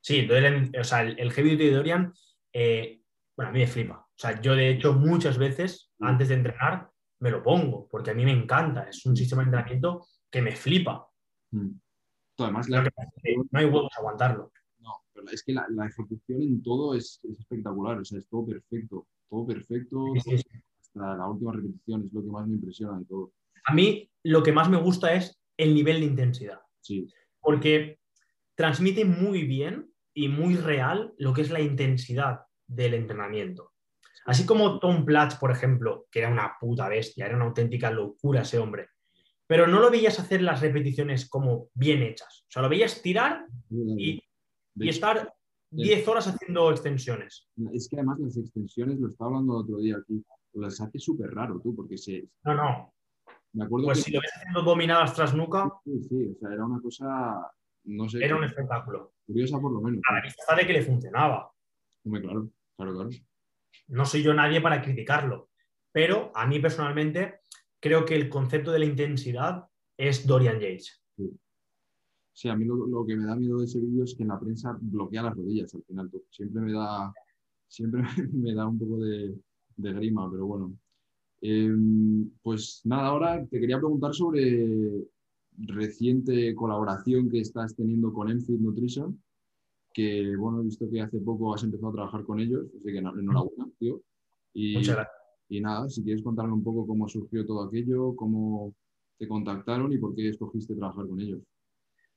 Sí, o sea, el, heavy de Dorian, eh, bueno, a mí me flipa. O sea, yo de hecho muchas veces antes de entrenar me lo pongo, porque a mí me encanta. Es un sistema de entrenamiento que me flipa. Mm. Además, no hay huevos a aguantarlo. No, pero es que la, ejecución en todo es, espectacular, o sea, es todo perfecto, todo perfecto. Hasta la última repetición es lo que más me impresiona de todo. A mí lo que más me gusta es el nivel de intensidad. Sí. Porque transmite muy bien y muy real lo que es la intensidad del entrenamiento. Así como Tom Platz, por ejemplo, que era una puta bestia, era una auténtica locura ese hombre. Pero no lo veías hacer las repeticiones como bien hechas. O sea, lo veías tirar y, y estar 10 horas haciendo extensiones. Es que además las extensiones, lo estaba hablando el otro día aquí, las hace súper raro tú, porque se... No, no, pues si lo ves haciendo dominadas tras nuca. Sí, sí, o sea, era una cosa no sé. Era un espectáculo. Curiosa por lo menos. A la vista de que le funcionaba. Hombre, claro, claro, claro. No soy yo nadie para criticarlo, pero a mí personalmente creo que el concepto de la intensidad es Dorian Yates. Sí, a mí lo, lo que me da miedo de ese vídeo es que en la prensa bloquea las rodillas al final. Siempre me da, siempre me da un poco de, de grima, pero bueno. Eh, pues nada, ahora te quería preguntar sobre reciente colaboración que estás teniendo con Enfit Nutrition, que bueno, he visto que hace poco has empezado a trabajar con ellos, así que enhorabuena, tío. Y, Muchas gracias. y nada, si quieres contarme un poco cómo surgió todo aquello, cómo te contactaron y por qué escogiste trabajar con ellos.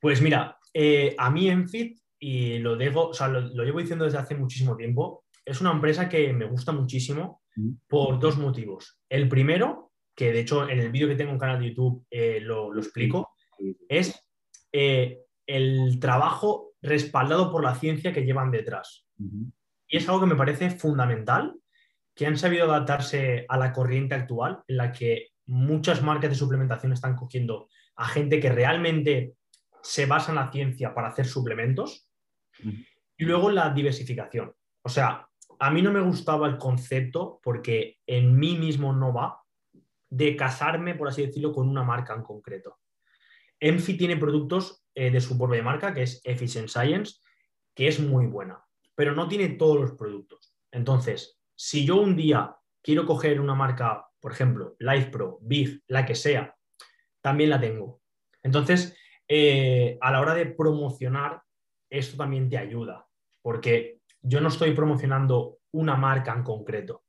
Pues mira, eh, a mí Enfit, y lo, dejo, o sea, lo, lo llevo diciendo desde hace muchísimo tiempo, es una empresa que me gusta muchísimo. Por dos motivos. El primero, que de hecho en el vídeo que tengo en canal de YouTube eh, lo, lo explico, es eh, el trabajo respaldado por la ciencia que llevan detrás. Y es algo que me parece fundamental, que han sabido adaptarse a la corriente actual, en la que muchas marcas de suplementación están cogiendo a gente que realmente se basa en la ciencia para hacer suplementos. Y luego la diversificación. O sea, a mí no me gustaba el concepto porque en mí mismo no va de casarme, por así decirlo, con una marca en concreto. Enfi tiene productos eh, de su propia marca, que es Efficient Science, que es muy buena, pero no tiene todos los productos. Entonces, si yo un día quiero coger una marca, por ejemplo, LifePro, Big, la que sea, también la tengo. Entonces, eh, a la hora de promocionar, esto también te ayuda, porque yo no estoy promocionando una marca en concreto,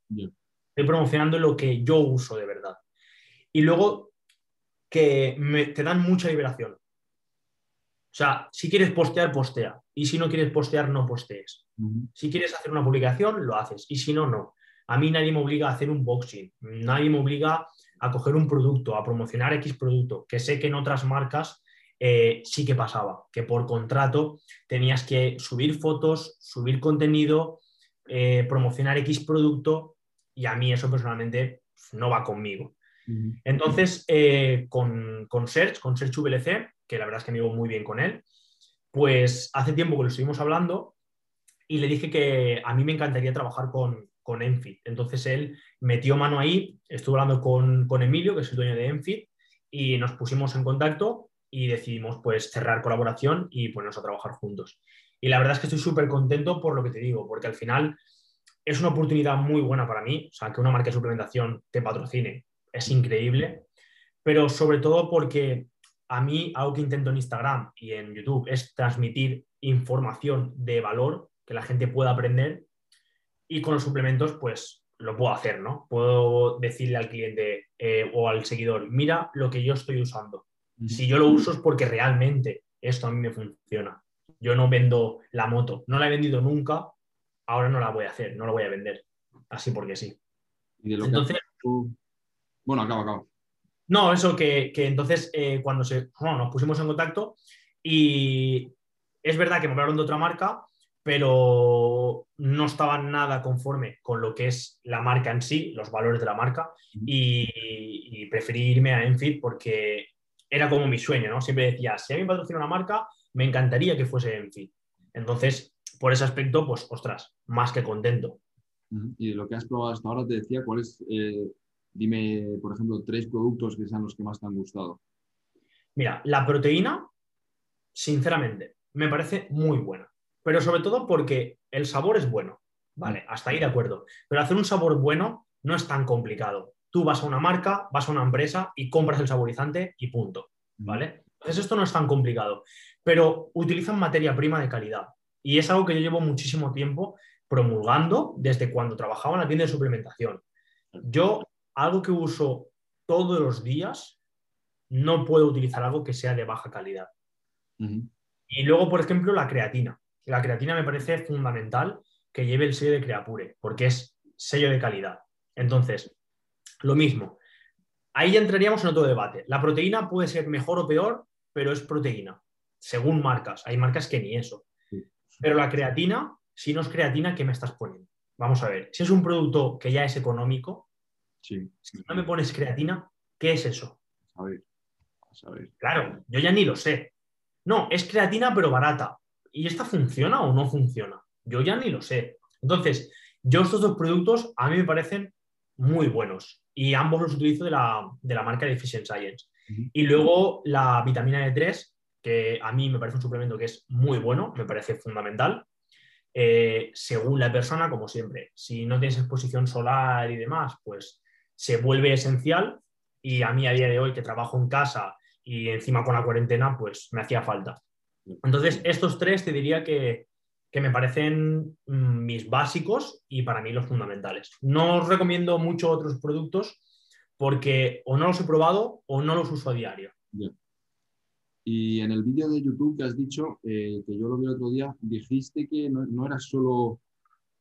estoy promocionando lo que yo uso de verdad. Y luego que me- te dan mucha liberación. O sea, si quieres postear, postea. Y si no quieres postear, no postees. Si quieres hacer una publicación, lo haces. Y si no, no. A mí nadie me obliga a hacer un boxing. Nadie me obliga a coger un producto, a promocionar X producto, que sé que en otras marcas eh, sí que pasaba, que por contrato tenías que subir fotos, subir contenido, eh, promocionar X producto y a mí eso personalmente pues, no va conmigo. Entonces, eh, con, con Serge, con Serge VLC, que la verdad es que me llevo muy bien con él, pues hace tiempo que lo estuvimos hablando y le dije que a mí me encantaría trabajar con, con Enfit. Entonces él metió mano ahí, estuvo hablando con, con Emilio, que es el dueño de Enfit, y nos pusimos en contacto y decidimos pues cerrar colaboración y ponernos a trabajar juntos. Y la verdad es que estoy súper contento por lo que te digo, porque al final es una oportunidad muy buena para mí, o sea, que una marca de suplementación te patrocine es increíble, pero sobre todo porque a mí algo que intento en Instagram y en YouTube es transmitir información de valor que la gente pueda aprender y con los suplementos pues lo puedo hacer, ¿no? Puedo decirle al cliente eh, o al seguidor, mira lo que yo estoy usando. Si yo lo uso es porque realmente esto a mí me funciona. Yo no vendo la moto, no la he vendido nunca, ahora no la voy a hacer, no la voy a vender, así porque sí. Y de lo Entonces, que Bueno, acaba, acaba. No, eso que, que entonces eh, cuando se, bueno, nos pusimos en contacto y es verdad que me hablaron de otra marca, pero no estaba nada conforme con lo que es la marca en sí, los valores de la marca, y, y preferí irme a Enfit porque era como mi sueño, ¿no? Siempre decía, si a mí me patrocina una marca, me encantaría que fuese Enfit. Entonces, por ese aspecto, pues, ostras, más que contento. Y de lo que has probado hasta ahora, te decía, ¿cuáles? eh, dime, por ejemplo, tres productos que sean los que más te han gustado. Mira, la proteína, sinceramente, me parece muy buena. Pero sobre todo porque el sabor es bueno. Vale, hasta ahí de acuerdo. Pero hacer un sabor bueno no es tan complicado. Tú vas a una marca, vas a una empresa y compras el saborizante y punto. ¿Vale? Entonces esto no es tan complicado. Pero utilizan materia prima de calidad. Y es algo que yo llevo muchísimo tiempo promulgando desde cuando trabajaba en la tienda de suplementación. Yo, algo que uso todos los días, no puedo utilizar algo que sea de baja calidad. Y luego, por ejemplo, la creatina. La creatina me parece fundamental que lleve el sello de Creapure, porque es sello de calidad. Entonces, lo mismo. Ahí ya entraríamos en otro debate. La proteína puede ser mejor o peor, pero es proteína, según marcas. Hay marcas que ni eso. Pero la creatina, si no es creatina, ¿qué me estás poniendo? Vamos a ver. Si es un producto que ya es económico, Sí. si no me pones creatina, ¿qué es eso? A ver. A. Claro, yo ya ni lo sé. no, es creatina pero barata. ¿Y esta funciona o no funciona? Yo ya ni lo sé. Entonces, yo estos dos productos a mí me parecen muy buenos y ambos los utilizo de la, de la marca de Efficient Science. Y luego la vitamina D3, que a mí me parece un suplemento que es muy bueno, me parece fundamental. Eh, según la persona, como siempre, si no tienes exposición solar y demás, pues se vuelve esencial y a mí a día de hoy que trabajo en casa y encima con la cuarentena, pues me hacía falta. Entonces, estos tres te diría que, que me parecen mm, mis básicos y para mí los fundamentales. No os recomiendo mucho otros productos porque o no los he probado o no los uso a diario. Y en el vídeo de YouTube que has dicho, eh, que yo lo vi el otro día, dijiste que no, era solo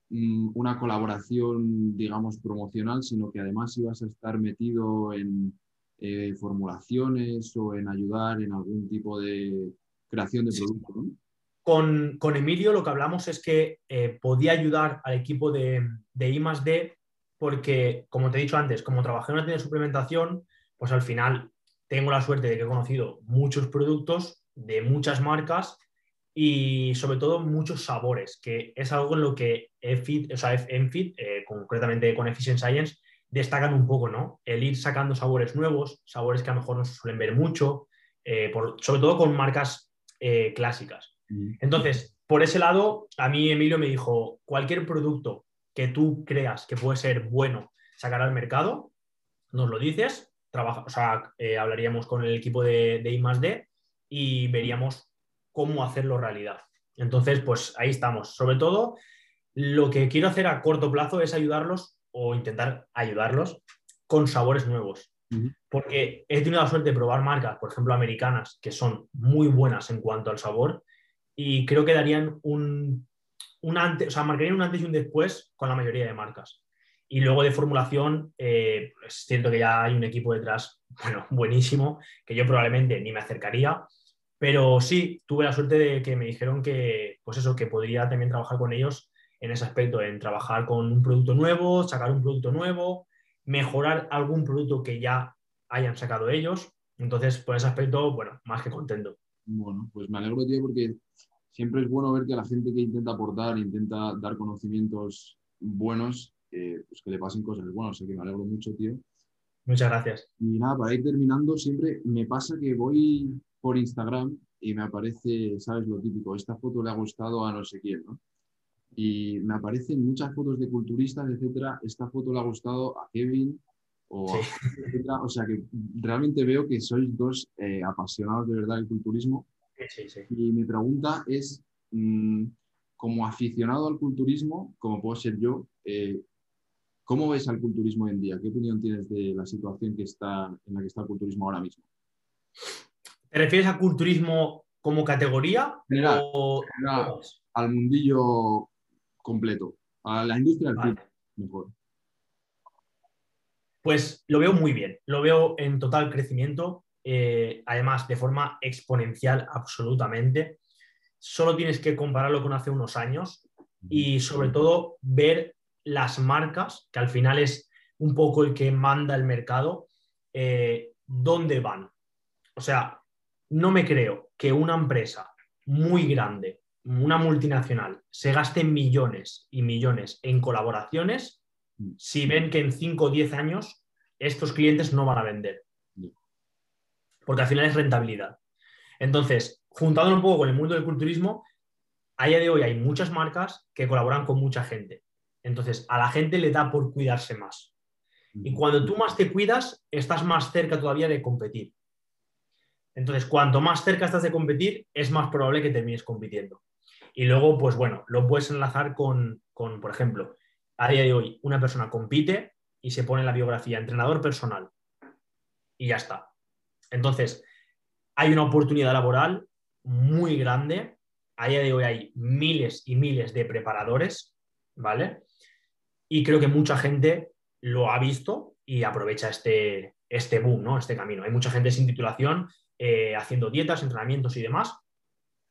mm, una colaboración, digamos, promocional, sino que además ibas a estar metido en eh, formulaciones o en ayudar en algún tipo de creación de producto. Con, Emilio lo que hablamos es que eh, podía ayudar al equipo de, de porque, como te he dicho antes, como trabajé en una tienda de suplementación, pues al final tengo la suerte de que he conocido muchos productos de muchas marcas y sobre todo muchos sabores, que es algo en lo que EFIT, o sea, ENFIT, eh, concretamente con Efficient Science, destacan un poco, ¿no? El ir sacando sabores nuevos, sabores que a lo mejor no se suelen ver mucho, eh, sobre todo con marcas clásicas. Entonces, por ese lado, a mí Emilio me dijo, cualquier producto que tú creas que puede ser bueno sacar al mercado, nos lo dices o sea, eh, hablaríamos con el equipo de, de I y veríamos cómo hacerlo realidad. Entonces, pues ahí estamos. Sobre todo, lo que quiero hacer a corto plazo es ayudarlos o intentar ayudarlos con sabores nuevos. Porque he tenido la suerte de probar marcas, por ejemplo, americanas, que son muy buenas en cuanto al sabor y creo que darían un, un antes, o sea, marcarían un antes y un después con la mayoría de marcas. Y luego de formulación, eh, es cierto que ya hay un equipo detrás, bueno, buenísimo, que yo probablemente ni me acercaría, pero sí, tuve la suerte de que me dijeron que, pues eso, que podría también trabajar con ellos en ese aspecto, en trabajar con un producto nuevo, sacar un producto nuevo, mejorar algún producto que ya hayan sacado ellos. Entonces, por ese aspecto, bueno, más que contento. Bueno, pues me alegro, tío, porque siempre es bueno ver que la gente que intenta aportar, intenta dar conocimientos buenos, pues, que le pasen cosas buenas. Así que me alegro mucho, tío. Muchas gracias. Y nada, para ir terminando, siempre me pasa que voy por Instagram y me aparece, ¿sabes? Lo típico, esta foto le ha gustado a no sé quién, ¿no? Y me aparecen muchas fotos de culturistas, etcétera. Esta foto le ha gustado a Kevin o a sea que realmente veo que sois dos eh, apasionados de verdad del culturismo. Sí, sí, y mi pregunta es, mm, como aficionado al culturismo, como puedo ser yo, eh, ¿Cómo ves al culturismo hoy en día? ¿Qué opinión tienes de la situación que está, en la que está el culturismo ahora mismo? ¿Te refieres al culturismo como categoría? o... al mundillo completo, a la industria del vale. mejor. Pues lo veo muy bien, lo veo en total crecimiento, eh, además de forma exponencial absolutamente. Solo tienes que compararlo con hace unos años y sobre todo ver las marcas, que al final es un poco el que manda el mercado, eh, dónde van. O sea, no me creo que una empresa muy grande, una multinacional, se gaste millones y millones en colaboraciones si ven que en 5 o 10 años estos clientes no van a vender. Porque al final es rentabilidad. Entonces, juntándolo un poco con el mundo del culturismo, a día de hoy hay muchas marcas que colaboran con mucha gente. Entonces, a la gente le da por cuidarse más. Y cuando tú más te cuidas, estás más cerca todavía de competir. Entonces, cuanto más cerca estás de competir, es más probable que termines compitiendo. Y luego, pues bueno, lo puedes enlazar con, por ejemplo, a día de hoy, una persona compite y se pone en la biografía entrenador personal. Y ya está. Entonces, hay una oportunidad laboral muy grande. A día de hoy hay miles y miles de preparadores, ¿vale? Y creo que mucha gente lo ha visto y aprovecha este, este boom, ¿no? este camino. Hay mucha gente sin titulación eh, haciendo dietas, entrenamientos y demás.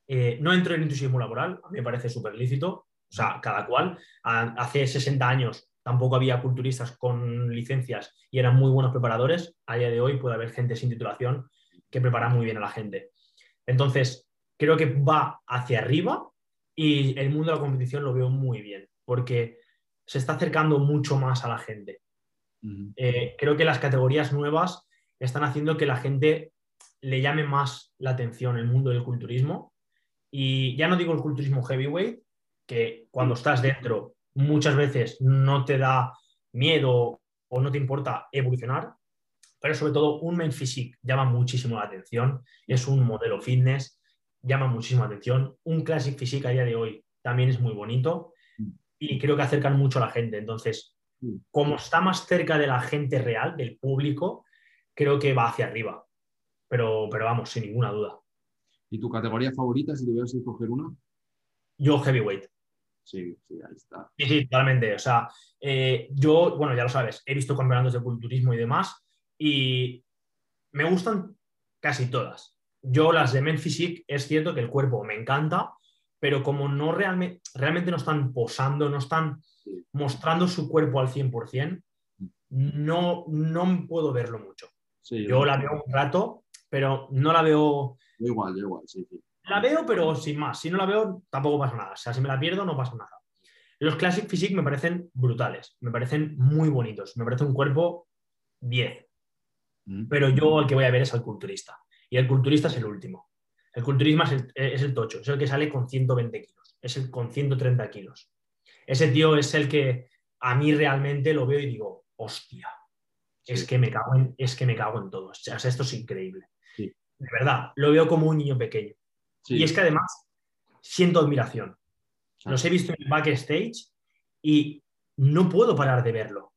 Eh, no entro en entusiasmo laboral, a mí me parece súper lícito, o sea, cada cual. hace 60 años tampoco había culturistas con licencias y eran muy buenos preparadores. A día de hoy puede haber gente sin titulación que prepara muy bien a la gente. Entonces, creo que va hacia arriba y el mundo de la competición lo veo muy bien, porque se está acercando mucho más a la gente. Eh, creo que las categorías nuevas están haciendo que la gente le llame más la atención el mundo del culturismo. Y ya no digo el culturismo heavyweight, que cuando estás dentro muchas veces no te da miedo o no te importa evolucionar, pero sobre todo un men physique llama muchísimo la atención, es un modelo fitness, llama muchísimo la atención, un classic physique a día de hoy también es muy bonito y creo que acercan mucho a la gente, entonces como está más cerca de la gente real, del público, creo que va hacia arriba, pero, pero vamos, sin ninguna duda. ¿Y tu categoría favorita, si tuvieras que escoger una? Yo heavyweight. Sí, sí, ahí está. Sí, sí, totalmente. O sea, eh, yo, bueno, ya lo sabes, he visto campeonatos de culturismo y demás, y me gustan casi todas. Yo las de Men Physique, es cierto que el cuerpo me encanta, pero como no realmente, realmente no están posando, no están mostrando su cuerpo al 100%, no, no puedo verlo mucho. yo la veo un rato, pero no la veo... Igual, igual, sí, sí. La veo, pero sin más. Si no la veo, tampoco pasa nada. O sea, si me la pierdo, no pasa nada. Los Classic Physique me parecen brutales, me parecen muy bonitos, me parece un cuerpo 10. Mm. Pero yo el que voy a ver es al culturista. Y el culturista es el último. El culturismo es el, es el tocho, es el que sale con 120 kilos, es el con 130 kilos. Ese tío es el que a mí realmente lo veo y digo, hostia, es, que me cago en, es que me cago en todo. O sea, esto es increíble. De verdad, lo veo como un niño pequeño. Y es que además siento admiración. Los he visto en backstage y no puedo parar de verlo.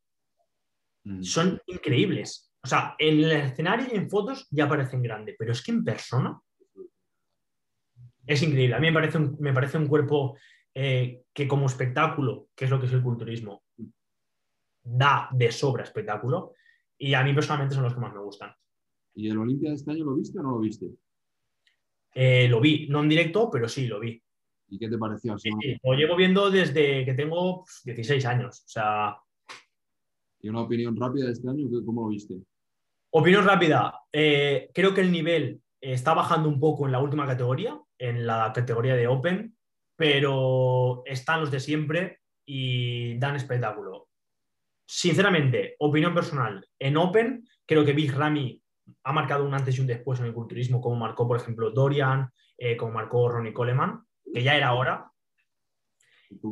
Mm. Son increíbles. O sea, en el escenario y en fotos ya parecen grandes, pero es que en persona es increíble. A mí me parece un, me parece un cuerpo eh, que como espectáculo, que es lo que es el culturismo, da de sobra espectáculo y a mí personalmente son los que más me gustan. ¿Y el Olimpia de este año lo viste o no lo viste? Eh, lo vi, no en directo, pero sí, lo vi. ¿Y qué te pareció? Sí, lo llevo viendo desde que tengo 16 pues, años. O sea... ¿Y una opinión rápida de este año? ¿Cómo lo viste? Opinión rápida. Eh, creo que el nivel está bajando un poco en la última categoría, en la categoría de Open, pero están los de siempre y dan espectáculo. Sinceramente, opinión personal, en Open creo que Big Ramy ha marcado un antes y un después en el culturismo, como marcó, por ejemplo, Dorian, eh, como marcó Ronnie Coleman, que ya era hora.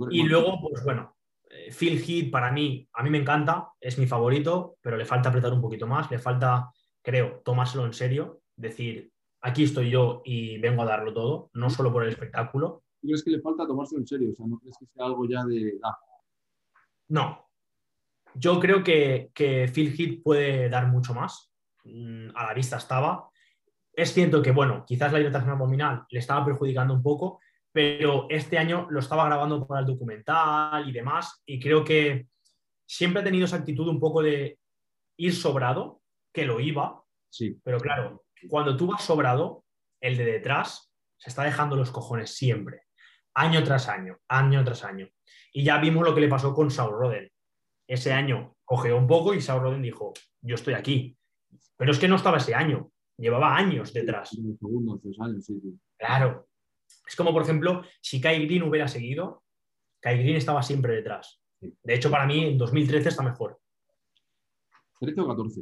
Y luego, pues bueno, eh, Phil Heath para mí, a mí me encanta, es mi favorito, pero le falta apretar un poquito más, le falta, creo, tomárselo en serio, decir, aquí estoy yo y vengo a darlo todo, no solo por el espectáculo. ¿Tú crees que le falta tomárselo en serio? O sea, ¿no crees que sea algo ya de... No. Yo creo que, que Phil Heath puede dar mucho más. Mm, a la vista estaba. Es cierto que, bueno, quizás la hidratación abdominal le estaba perjudicando un poco, pero este año lo estaba grabando para el documental y demás, y creo que siempre ha tenido esa actitud un poco de ir sobrado, que lo iba, sí. pero claro, cuando tú vas sobrado, el de detrás se está dejando los cojones siempre, año tras año, año tras año. Y ya vimos lo que le pasó con Saul Roden. Ese año cogeó un poco y Saul Roden dijo, yo estoy aquí, pero es que no estaba ese año, llevaba años detrás. Claro. Es como, por ejemplo, si Kai Green hubiera seguido, Kai Green estaba siempre detrás. De hecho, para mí, en 2013 está mejor. ¿13 o 14?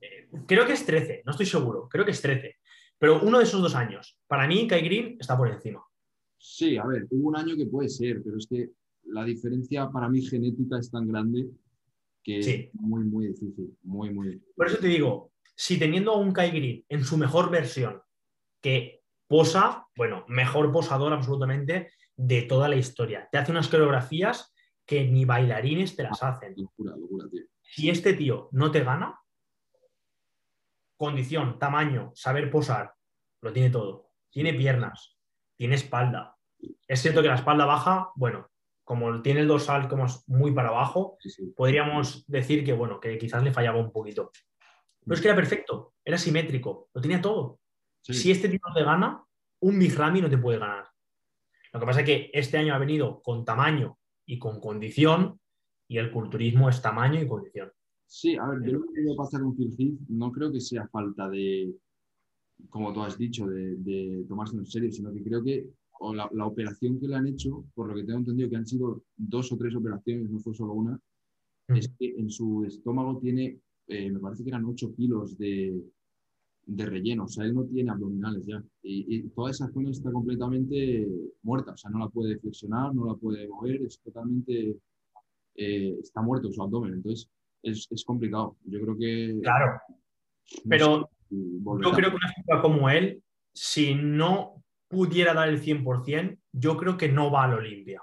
Eh, creo que es 13, no estoy seguro. Creo que es 13. Pero uno de esos dos años, para mí, Kai Green está por encima. Sí, a ver, hubo un año que puede ser, pero es que la diferencia para mí genética es tan grande que es muy, muy difícil, muy, muy Por eso te digo, si teniendo a un Kai Green en su mejor versión, que posa, bueno, mejor posador absolutamente de toda la historia, te hace unas coreografías que ni bailarines te las hacen. Locura, locura, tío. Si este tío no te gana, condición, tamaño, saber posar, lo tiene todo. Tiene piernas, tiene espalda. Es cierto que la espalda baja, bueno, como tiene el dorsal como muy para abajo, podríamos decir que, bueno, que quizás le fallaba un poquito. Pero es que era perfecto, era simétrico, lo tenía todo. Si este tipo te gana, un Big Ramy no te puede ganar. Lo que pasa es que este año ha venido con tamaño y con condición, y el culturismo es tamaño y condición. Sí, a ver, yo lo que pasa con Phil Heath no creo que sea falta de, como tú has dicho, de, de tomarse en serio, sino que creo que o la, la, operación que le han hecho, por lo que tengo entendido que han sido dos o tres operaciones, no fue solo una, es que en su estómago tiene, eh, me parece que eran 8 kilos de, de, relleno, o sea, él no tiene abdominales ya. Y, y, toda esa zona está completamente muerta, o sea, no la puede flexionar, no la puede mover, es totalmente, eh, está muerto su abdomen, entonces es, es, complicado. Yo creo que... Claro, pero yo creo que una figura como él, si no pudiera dar el 100%, yo creo que no va al Olimpia.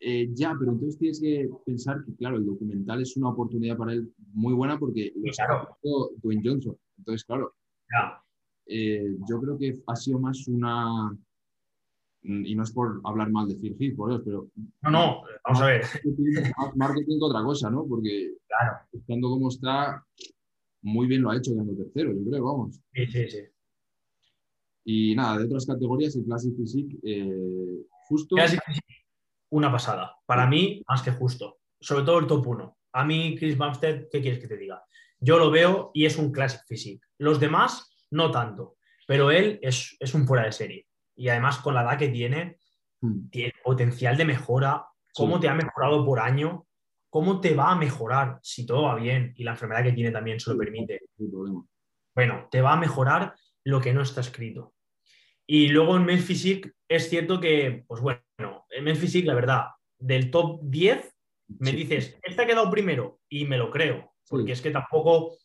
Eh, ya, pero entonces tienes que pensar que, claro, el documental es una oportunidad para él muy buena porque lo claro. Dwayne Johnson. Entonces, claro, ya. eh, yo creo que ha sido más una. Y no es por hablar mal de Phil Heath, por eso, pero. No, no, vamos a ver. Más marketing que otra cosa, ¿no? Porque claro. estando como está, muy bien lo ha hecho quedando tercero, yo creo, vamos. Sí, sí, sí. Y nada, de otras categorías, el Classic Physique, eh, justo. Classic Physique, una pasada. Para mí, más que justo. Sobre todo el top 1. A mí, Chris Bumstead, ¿qué quieres que te diga? Yo lo veo y es un Classic Physique. Los demás, no tanto. Pero él es, es un fuera de serie. Y además, con la edad que tiene, Hmm. tiene potencial de mejora. ¿Cómo Sí. te ha mejorado por año? ¿Cómo te va a mejorar si todo va bien y la enfermedad que tiene también se lo permite? No. Bueno, te va a mejorar lo que no está escrito. Y luego en Men's Physique es cierto que, pues bueno, en Men's Physique, la verdad, del top 10, me Sí. dices, este ha quedado primero y me lo creo, porque Sí. es que tampoco,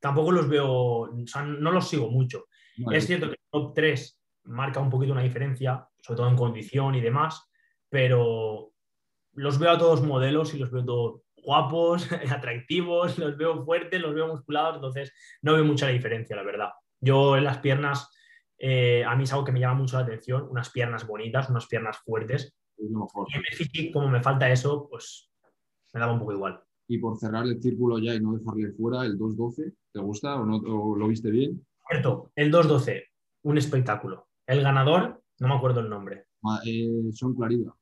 tampoco los veo, o sea, no los sigo mucho. Es cierto que el top 3 marca un poquito una diferencia, sobre todo en condición y demás, pero los veo a todos modelos y los veo todos guapos, atractivos, los veo fuertes, los veo musculados, entonces no veo mucha diferencia, la verdad. Yo en las piernas, eh, a mí es algo que me llama mucho la atención, unas piernas bonitas, unas piernas fuertes. Y en el físico, como me falta eso, pues me daba un poco igual. Y por cerrar el círculo ya y no dejarle fuera, el 2-12, ¿te gusta o, no, o lo viste bien? Cierto, el 2-12, un espectáculo. El ganador, no me acuerdo el nombre, eh, son Clarida.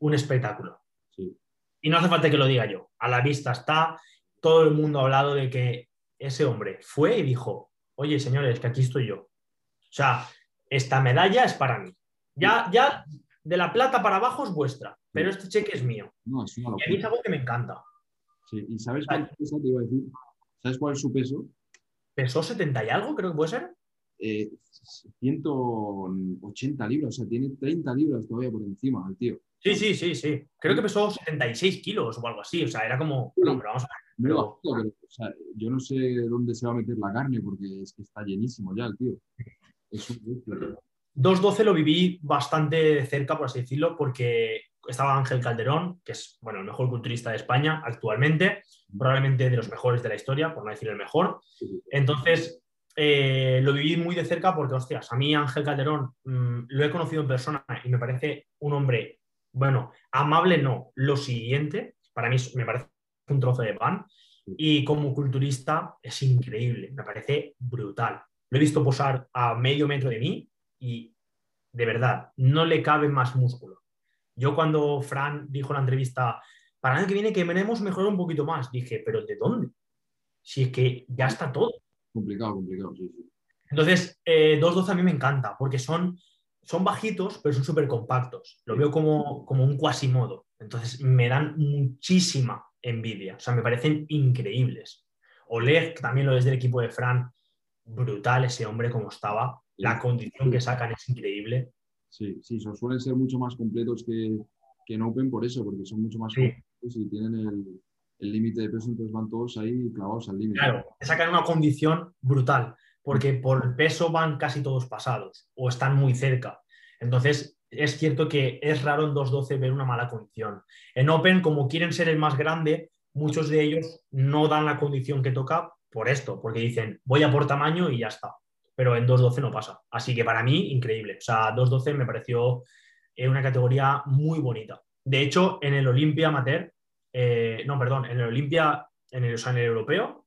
un espectáculo. Sí. Y no hace falta que lo diga yo. A la vista está, todo el mundo ha hablado de que ese hombre fue y dijo, oye señores, que aquí estoy yo. O sea, esta medalla es para mí. Ya, ya de la plata para abajo es vuestra, pero este cheque es mío. No, es una Y a mí es algo que me encanta. Sí. ¿Y sabes cuál pesa? Te iba a decir. ¿Sabes cuál es su peso? ¿Pesó 70 y algo? Creo que puede ser. Eh, 180 libras, o sea, tiene 30 libras todavía por encima el tío. Sí, sí, sí, sí. Creo que pesó 76 kilos o algo así. O sea, era como, bueno, pero vamos a ver. Muy Pero- bajito, pero, o sea, yo no sé dónde se va a meter la carne porque es que está llenísimo ya el tío. Es un bestia. 2-12 lo viví bastante de cerca, por así decirlo, porque estaba Ángel Calderón, que es bueno, el mejor culturista de España actualmente, probablemente de los mejores de la historia, por no decir el mejor. Entonces, eh, lo viví muy de cerca porque, hostias, a mí Ángel Calderón mm, lo he conocido en persona y me parece un hombre, bueno, amable no, lo siguiente, para mí me parece un trozo de pan. Y como culturista es increíble, me parece brutal. Lo he visto posar a medio metro de mí y de verdad, no le cabe más músculo. Yo cuando Fran dijo en la entrevista, para el año que viene que queremos mejorar un poquito más, dije, pero ¿de dónde? Si es que ya está todo. Complicado, complicado, sí, sí. Entonces, eh, 2.12 a mí me encanta porque son, son bajitos, pero son súper compactos. Lo veo como, como un cuasimodo. Entonces, me dan muchísima envidia. O sea, me parecen increíbles. Oleg, también lo es del equipo de Fran, brutal ese hombre como estaba. La condición que sacan es increíble. Sí, sí, son- suelen ser mucho más completos que, que en Open por eso, porque son mucho más Sí. completos y tienen el límite de peso, entonces van todos ahí clavados al límite. Claro, sacan una condición brutal, porque por el peso van casi todos pasados o están muy cerca. Entonces, es cierto que es raro en 2.12 ver una mala condición. En Open, como quieren ser el más grande, muchos de ellos no dan la condición que toca por esto, porque dicen, voy a por tamaño y ya está. Pero en 2.12 no pasa. Así que para mí, increíble. O sea, 2.12 me pareció eh, una categoría muy bonita. De hecho, en el Olimpia Amateur, eh, no, perdón, en el Olimpia, en el, o sea, en el europeo,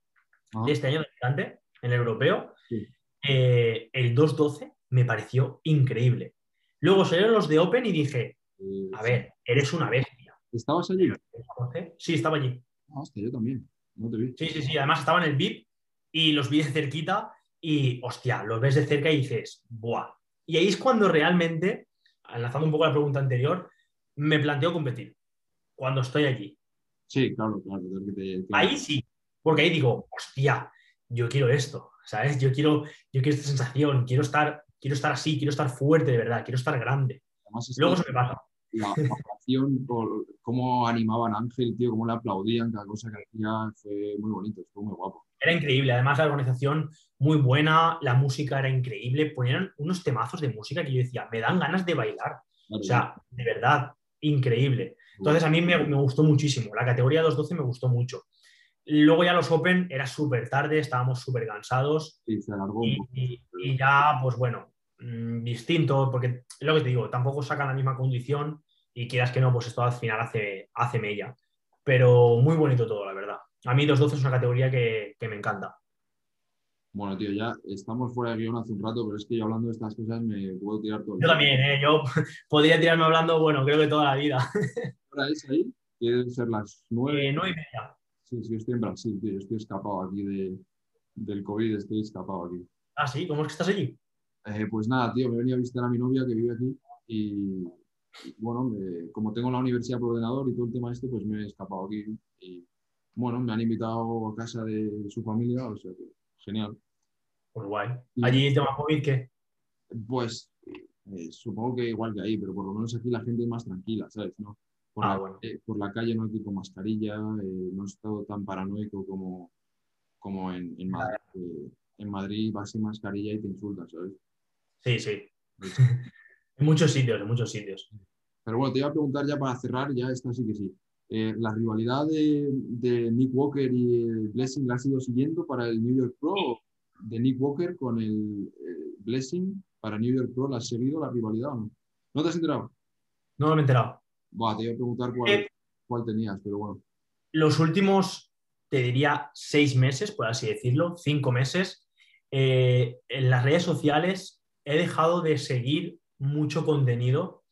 Ah, de este año de en el europeo, Sí. eh, el 2.12 me pareció increíble. Luego salieron los de Open y dije, eh, a ver, eres una bestia. ¿Estabas allí? ¿El 2.12? Sí, estaba allí. Ah, hostia, yo también. No te vi. Sí, sí, sí. Además estaba en el VIP y los vi de cerquita y, hostia, lo ves de cerca y dices, ¡buah! Y ahí es cuando realmente, enlazando un poco la pregunta anterior, me planteo competir, cuando estoy allí. Sí, claro, claro. Ahí sí, porque ahí digo, hostia, yo quiero esto, ¿sabes? Yo quiero, yo quiero esta sensación, quiero estar, quiero estar así, quiero estar fuerte de verdad, quiero estar grande. Luego se me pasa. La acción, cómo animaban a Ángel, tío, cómo le aplaudían, cada cosa que hacía, fue muy bonito, fue muy guapo. Era increíble, además la organización muy buena, la música era increíble, ponían unos temazos de música que yo decía, me dan ganas de bailar. o sea, de verdad, increíble. Entonces a mí me, me gustó muchísimo, la categoría 212 me gustó mucho. Luego ya los Open era súper tarde, estábamos súper cansados. Y se alargó y, y, ya, pues bueno, mmm, distinto, porque lo que te digo, tampoco sacan la misma condición y quieras que no, pues esto al final hace, hace mella. Pero muy bonito todo, la verdad. A mí 212 es una categoría que, que me encanta. Bueno, tío, ya estamos fuera de guion hace un rato, pero es que yo hablando de estas cosas me puedo tirar todo el Yo también, ¿eh? Yo podría tirarme hablando, bueno, creo que toda la vida. ¿Ahora es ahí? Tienen ser las nueve. Eh, nueve y media. Sí, sí, estoy en Brasil, tío. Estoy escapado aquí de, del COVID, estoy escapado aquí. Ah, sí, ¿cómo es que estás allí? Eh, pues nada, tío, me he venido a visitar a mi novia que vive aquí y, y bueno, me, como tengo la universidad por ordenador y todo el tema este, pues me he escapado aquí y bueno, me han invitado a casa de su familia, o sea que genial. Pues guay. ¿Allí el tema COVID qué? Pues eh, supongo que igual que ahí, pero por lo menos aquí la gente es más tranquila, ¿sabes? ¿No? Por, Ah, la, bueno. eh, por la calle no hay con mascarilla, eh, no he estado tan paranoico como, como en, en Madrid. que en Madrid vas sin mascarilla y te insultan, ¿sabes? Sí, sí. en muchos sitios, en muchos sitios. Pero bueno, te iba a preguntar ya para cerrar, ya esta sí que sí. Eh, ¿La rivalidad de, de Nick Walker y el Blessing la has ido siguiendo para el New York Pro? ¿De Nick Walker con el eh, Blessing para New York Pro la has seguido la rivalidad o no? ¿No te has enterado? No me he enterado. Buah, te iba a preguntar cuál, Eh. cuál tenías, pero bueno. Los últimos, te diría, seis meses, por así decirlo, cinco meses, eh, en las redes sociales he dejado de seguir mucho contenido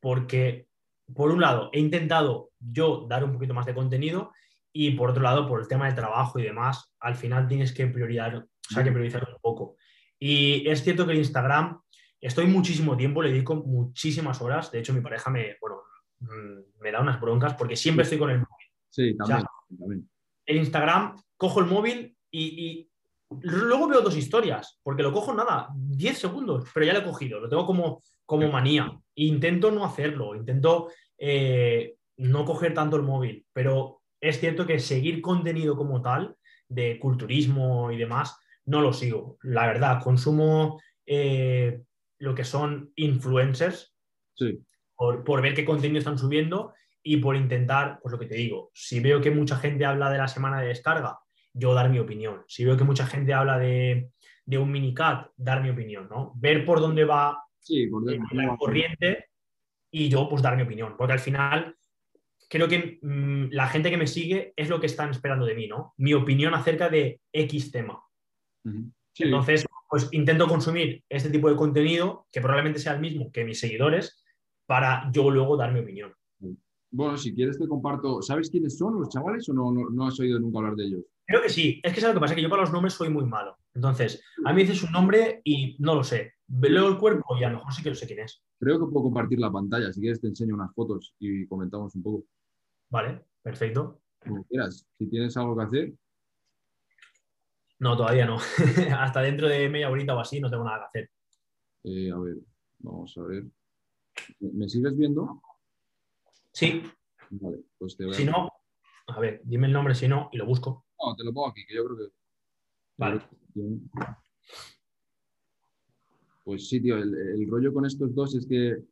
porque, por un lado, he intentado yo dar un poquito más de contenido y, por otro lado, por el tema del trabajo y demás, al final tienes que priorizar, o sea, que priorizar un poco. Y es cierto que el Instagram, estoy muchísimo tiempo, le dedico muchísimas horas. De hecho, mi pareja me, bueno, mm, me da unas broncas porque siempre estoy con el móvil. Sí, también. sea, también. El Instagram, cojo el móvil y, y luego veo dos historias, porque lo cojo nada, 10 segundos, pero ya lo he cogido, lo tengo como, como manía. Intento no hacerlo, intento eh, no coger tanto el móvil, pero es cierto que seguir contenido como tal, de culturismo y demás, no lo sigo. La verdad, consumo eh, lo que son influencers Sí, por, por ver qué contenido están subiendo y por intentar, pues lo que te digo, si veo que mucha gente habla de la semana de descarga, yo dar mi opinión. Si veo que mucha gente habla de, de un minicat, dar mi opinión, ¿no? Ver por dónde va sí, por eh, la corriente y yo pues dar mi opinión, porque al final creo que mm, la gente que me sigue es lo que están esperando de mí, ¿no? Mi opinión acerca de X tema. Sí, Entonces, pues intento consumir este tipo de contenido, que probablemente sea el mismo que mis seguidores, para yo luego dar mi opinión. Bueno, si quieres te comparto. ¿Sabes quiénes son los chavales o no, no, no has oído nunca hablar de ellos? Creo que sí, es que sabes lo que pasa, que yo para los nombres soy muy malo. Entonces, a mí dices un nombre y no lo sé. Leo el cuerpo y a lo mejor sí que lo sé quién es. Creo que puedo compartir la pantalla. Si quieres te enseño unas fotos y comentamos un poco. Vale, perfecto. Como quieras. Si tienes algo que hacer, No, todavía no. Hasta dentro de media horita o así no tengo nada que hacer. eh, a ver, vamos a ver. ¿Me me sigues viendo? Sí, Vale, pues te voy a... si no, a ver, dime el nombre si no y lo busco. No, te lo pongo aquí, que yo creo que... Vale. Pues sí, tío, el, el rollo con estos dos es que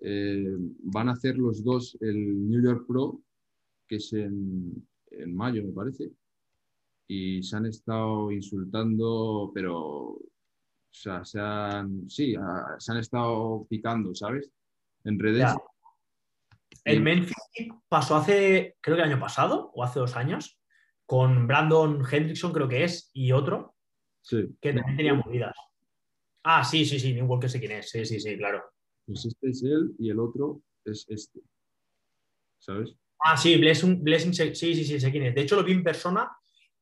eh, van a hacer los dos el New York Pro, que es en, en mayo, me parece, y se han estado insultando, pero, o sea, se han, sí, se han estado picando, ¿sabes? En redes. Ya. El Memphis pasó hace, creo que el año pasado o hace dos años, con Brandon Hendrickson, creo que es, y otro, Sí. que también tenía movidas. Ah, sí, sí, sí, New que sé quién es. Sí, sí, sí, claro. Pues este es él y el otro es este. ¿Sabes? Ah, sí, Blessing, Blessing, sí, sí, sí, sé quién es. De hecho, lo vi en persona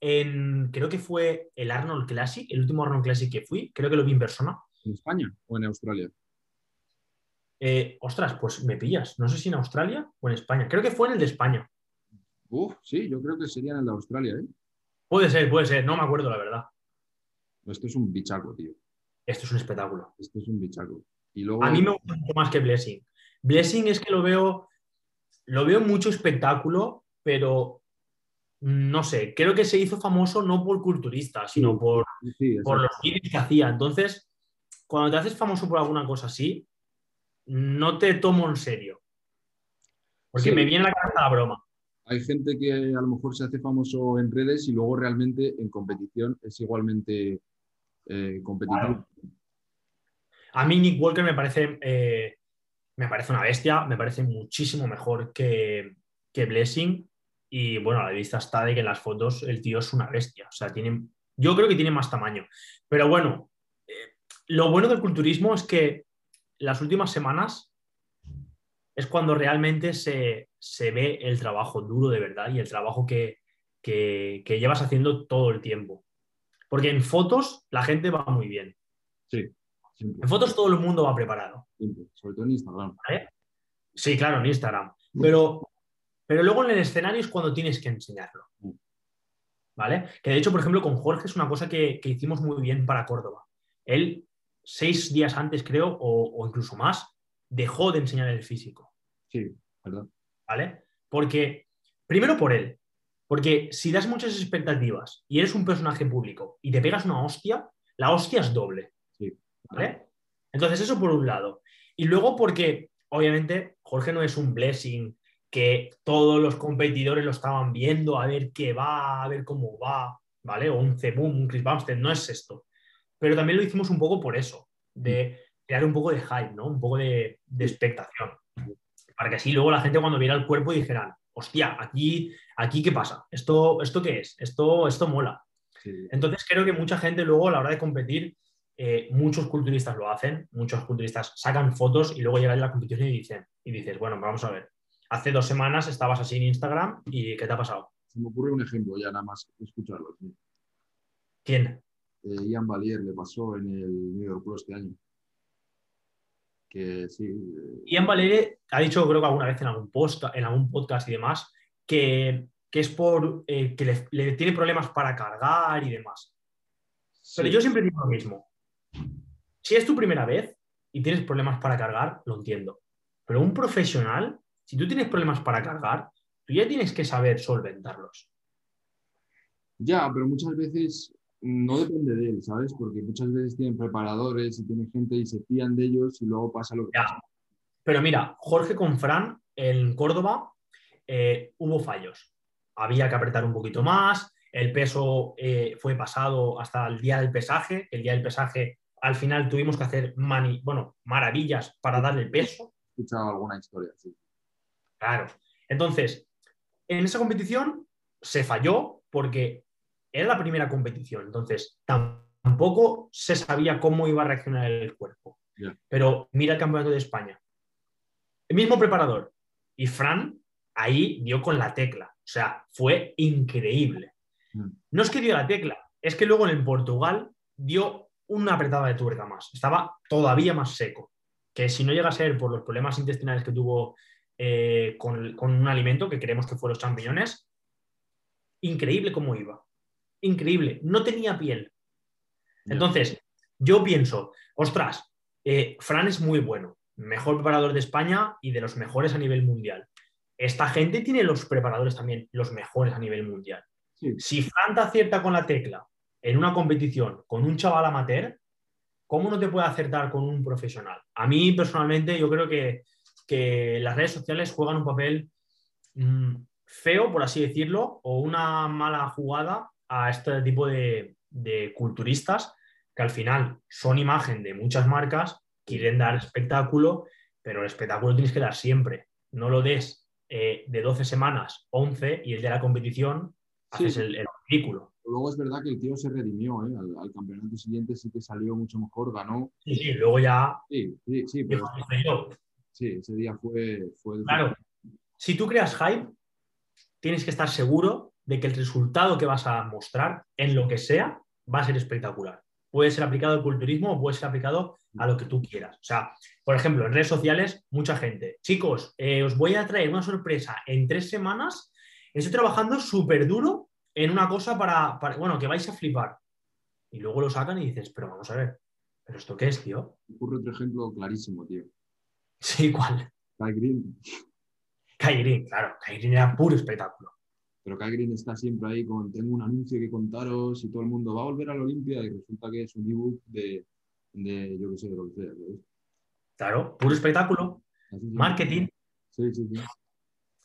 en, creo que fue el Arnold Classic, el último Arnold Classic que fui, creo que lo vi en persona. ¿En España o en Australia? Eh, ostras, pues me pillas. No sé si en Australia o en España. Creo que fue en el de España. Uf, sí, yo creo que sería en el de Australia, ¿eh? Puede ser, puede ser. No me acuerdo, la verdad. Esto es un bichaco, tío. Esto es un espectáculo. Esto es un bichaco. Y luego... A mí me gusta mucho más que Blessing. Blessing es que lo veo, lo veo mucho espectáculo, pero no sé, creo que se hizo famoso no por culturista, sino por, Sí, por los vídeos que hacía. Entonces, cuando te haces famoso por alguna cosa así, no te tomo en serio. Porque Sí. me viene a la cabeza la broma. Hay gente que a lo mejor se hace famoso en redes y luego realmente en competición es igualmente eh, competitivo. A mí Nick Walker me parece, eh, me parece una bestia, me parece muchísimo mejor que, que Blessing. Y bueno, a la vista está de que en las fotos el tío es una bestia. O sea, tiene, yo creo que tiene más tamaño. Pero bueno, eh, lo bueno del culturismo es que las últimas semanas es cuando realmente se, se ve el trabajo duro de verdad y el trabajo que, que- que llevas haciendo todo el tiempo. Porque en fotos la gente va muy bien. Sí, siempre, En fotos todo el mundo va preparado. siempre, sobre todo en Instagram. Sí, claro, en Instagram. Pero, pero luego en el escenario es cuando tienes que enseñarlo. ¿Vale? Que de hecho, por ejemplo, con Jorge es una cosa que, que hicimos muy bien para Córdoba. Él, seis días antes, creo, o, o incluso más, dejó de enseñar el físico. Sí, ¿verdad? ¿Vale? Porque, primero por él, porque si das muchas expectativas y eres un personaje público y te pegas una hostia, la hostia es doble. Sí. ¿Vale? Entonces, eso por un lado. Y luego porque, obviamente, Jorge no es un blessing que todos los competidores lo estaban viendo a ver qué va, a ver cómo va, ¿vale? O un Cebum, un Chris Bumstead, no es esto. Pero también lo hicimos un poco por eso, de crear un poco de hype, ¿no? Un poco de, de expectación. Para que así luego la gente cuando viera el cuerpo dijeran, hostia, aquí, aquí ¿qué pasa? ¿Esto, ¿Esto qué es? Esto, esto mola. Sí. Entonces creo que mucha gente luego a la hora de competir, eh, muchos culturistas lo hacen, muchos culturistas sacan fotos y luego llegan a la competición y dicen, y dices, bueno, vamos a ver, hace dos semanas estabas así en Instagram y ¿qué te ha pasado? Se me ocurre un ejemplo ya nada más escucharlo. sí. ¿Quién? Eh, Ian Valier le pasó en el New York Pro este año. Que sí, eh, Ian Valere ha dicho, creo que alguna vez en algún, post, en algún podcast y demás, que, que es por eh, que le, le tiene problemas para cargar y demás. Pero yo siempre digo lo mismo. Si es tu primera vez y tienes problemas para cargar, lo entiendo. Pero un profesional, si tú tienes problemas para cargar, tú ya tienes que saber solventarlos. Ya, pero muchas veces no depende de él, ¿sabes? Porque muchas veces tienen preparadores y tienen gente y se fían de ellos y luego pasa lo que Ya. pasa. Pero mira, Jorge con Fran en Córdoba eh, hubo fallos. Había que apretar un poquito más, el peso eh, fue pasado hasta el día del pesaje. El día del pesaje, al final tuvimos que hacer mani- bueno, maravillas para darle el peso. He escuchado alguna historia, sí. Claro. Entonces, en esa competición se falló porque era la primera competición. Entonces, tam- tampoco se sabía cómo iba a reaccionar el cuerpo. Pero mira el campeonato de España. El mismo preparador. Y Fran ahí dio con la tecla. O sea, fue increíble. Mm. No es que dio la tecla, es que luego en Portugal dio una apretada de tuerca más. Estaba todavía más seco. Que si no llega a ser por los problemas intestinales que tuvo eh, con, con un alimento que creemos que fue los champiñones, increíble cómo iba. Increíble. No tenía piel. Entonces, yo pienso, ostras, eh, Fran es muy bueno, mejor preparador de España y de los mejores a nivel mundial. Esta gente tiene los preparadores también, los mejores a nivel mundial. Sí. Si Fran te acierta con la tecla en una competición con un chaval amateur, ¿cómo no te puede acertar con un profesional? A mí personalmente yo creo que, que las redes sociales juegan un papel mm, feo, por así decirlo, o una mala jugada a este tipo de, de culturistas que al final son imagen de muchas marcas, quieren dar espectáculo, pero el espectáculo tienes que dar siempre. No lo des eh, de 12 semanas, 11 y el de la competición Sí. haces el, el ridículo. Luego es verdad que el tío se redimió, ¿eh? Al, al campeonato siguiente sí que salió mucho mejor, ganó. Sí, sí, luego ya Sí, sí, sí, pero sí, ese día fue, fue el Claro, si tú creas hype, tienes que estar seguro de que el resultado que vas a mostrar en lo que sea va a ser espectacular. Puede ser aplicado al culturismo o puede ser aplicado a lo que tú quieras. O sea, por ejemplo, en redes sociales, mucha gente, chicos, eh, os voy a traer una sorpresa en tres semanas. Estoy trabajando súper duro en una cosa para, bueno, que vais a flipar. Y luego lo sacan y dices, pero vamos a ver, ¿pero esto qué es, tío? Ocurre otro ejemplo clarísimo, tío. Sí, ¿cuál? Kai Green. Kai Green, claro, Kai Green era puro espectáculo. Pero Green está siempre ahí con, tengo un anuncio que contaros y todo el mundo va a volver a la Olimpia y resulta que es un ebook de, de yo qué sé, de lo que sea. Claro, puro espectáculo, marketing. Sí, sí, sí.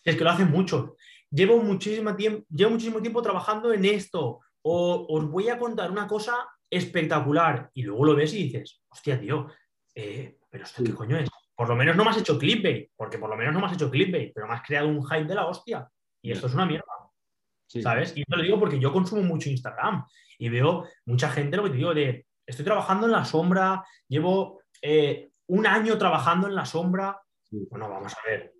Es que lo hacen mucho. Llevo muchísimo tiempo, llevo muchísimo tiempo trabajando en esto. O os voy a contar una cosa espectacular. Y luego lo ves y dices, hostia, tío, eh, pero esto qué coño es. Por lo menos no me has hecho clickbait, porque por lo menos no me has hecho clickbait, pero me has creado un hype de la hostia. Y esto es una mierda. ¿Sabes? Y te lo digo porque yo consumo mucho Instagram y veo mucha gente, lo que te digo, de estoy trabajando en la sombra, llevo eh, un año trabajando en la sombra. Bueno, vamos a ver.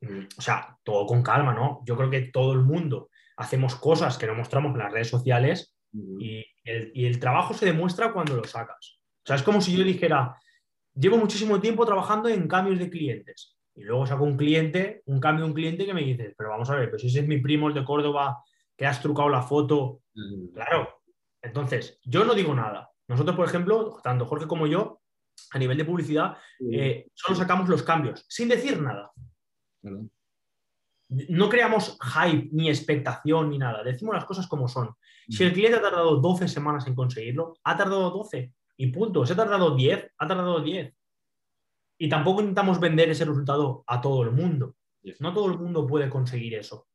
Mm, o sea, todo con calma, ¿no? Yo creo que todo el mundo hacemos cosas que no mostramos en las redes sociales y el, trabajo se demuestra cuando lo sacas. O sea, es como si yo dijera, llevo muchísimo tiempo trabajando en cambios de clientes y luego saco un cliente, un cambio de un cliente que me dice, pero vamos a ver, pues ese es mi primo el de Córdoba que has trucado la foto, claro. Entonces, yo no digo nada. Nosotros, por ejemplo, tanto Jorge como yo, a nivel de publicidad, eh, solo sacamos los cambios, sin decir nada. No creamos hype, ni expectación, ni nada. Decimos las cosas como son. Si el cliente ha tardado 12 semanas en conseguirlo, ha tardado 12 y punto. Si ha tardado 10, ha tardado 10. Y tampoco intentamos vender ese resultado a todo el mundo. No todo el mundo puede conseguir eso.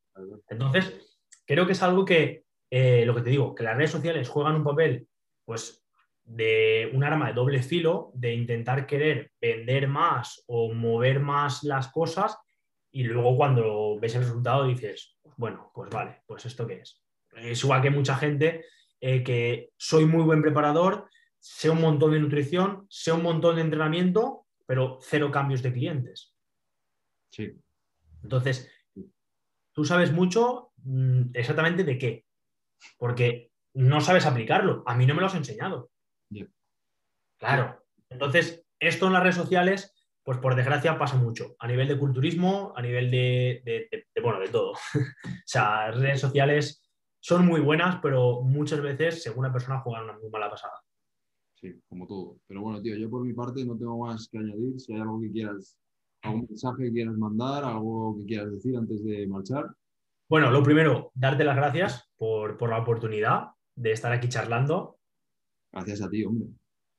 Entonces, creo que es algo que, eh, lo que te digo, que las redes sociales juegan un papel, pues, de un arma de doble filo, de intentar querer vender más o mover más las cosas, y luego cuando ves el resultado dices, bueno, pues vale, pues esto qué es. Es igual que mucha gente eh, que soy muy buen preparador, sé un montón de nutrición, sé un montón de entrenamiento, pero cero cambios de clientes. Sí. Entonces, tú sabes mucho mm, exactamente de qué, porque no sabes aplicarlo. A mí no me lo has enseñado. Claro. Entonces, esto en las redes sociales, pues por desgracia pasa mucho. A nivel de culturismo, a nivel de, bueno, de todo. o sea, redes sociales son muy buenas, pero muchas veces, según una persona, juegan una muy mala pasada. Sí, como todo. Pero bueno, tío, yo por mi parte no tengo más que añadir. Si hay algo que quieras, algún mensaje que quieras mandar, algo que quieras decir antes de marchar. Bueno, lo primero, darte las gracias por, la oportunidad de estar aquí charlando. Gracias a ti, hombre.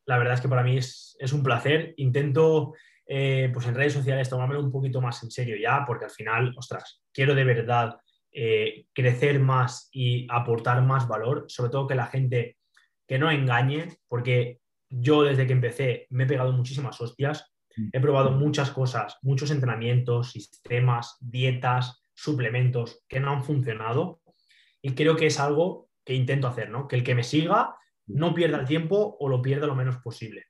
La verdad es que para mí es, un placer. Intento, eh, pues en redes sociales, tomármelo un poquito más en serio ya, porque al final, ostras, quiero de verdad eh, crecer más y aportar más valor, sobre todo que la gente que no engañe, porque yo desde que empecé me he pegado muchísimas hostias. He probado muchas cosas, muchos entrenamientos, sistemas, dietas, suplementos que no han funcionado y creo que es algo que intento hacer, ¿no? Que el que me siga no pierda el tiempo o lo pierda lo menos posible.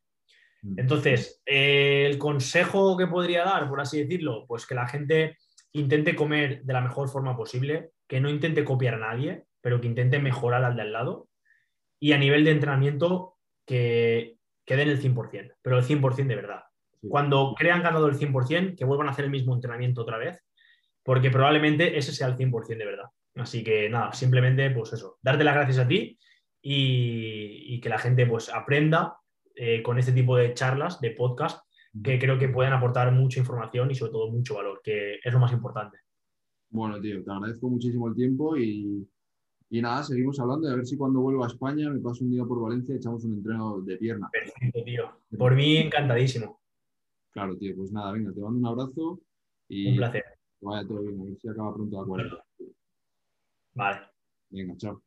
Entonces, eh, el consejo que podría dar, por así decirlo, pues que la gente intente comer de la mejor forma posible, que no intente copiar a nadie, pero que intente mejorar al de al lado y a nivel de entrenamiento que, den el 100%, pero el 100% de verdad. Cuando crean ganado el 100%, que vuelvan a hacer el mismo entrenamiento otra vez, porque probablemente ese sea el 100% de verdad. Así que nada, simplemente pues eso, darte las gracias a ti y, que la gente pues aprenda eh, con este tipo de charlas, de podcast, que creo que pueden aportar mucha información y sobre todo mucho valor, que es lo más importante. Bueno, tío, te agradezco muchísimo el tiempo y, y nada, seguimos hablando y a ver si cuando vuelvo a España me paso un día por Valencia y echamos un entreno de pierna. Perfecto, tío. Por mí, encantadísimo. Claro, tío. Pues nada, venga, te mando un abrazo y. Un placer. vaya todo bien, a ver si acaba pronto la cuarenta. Vale. Venga, chao.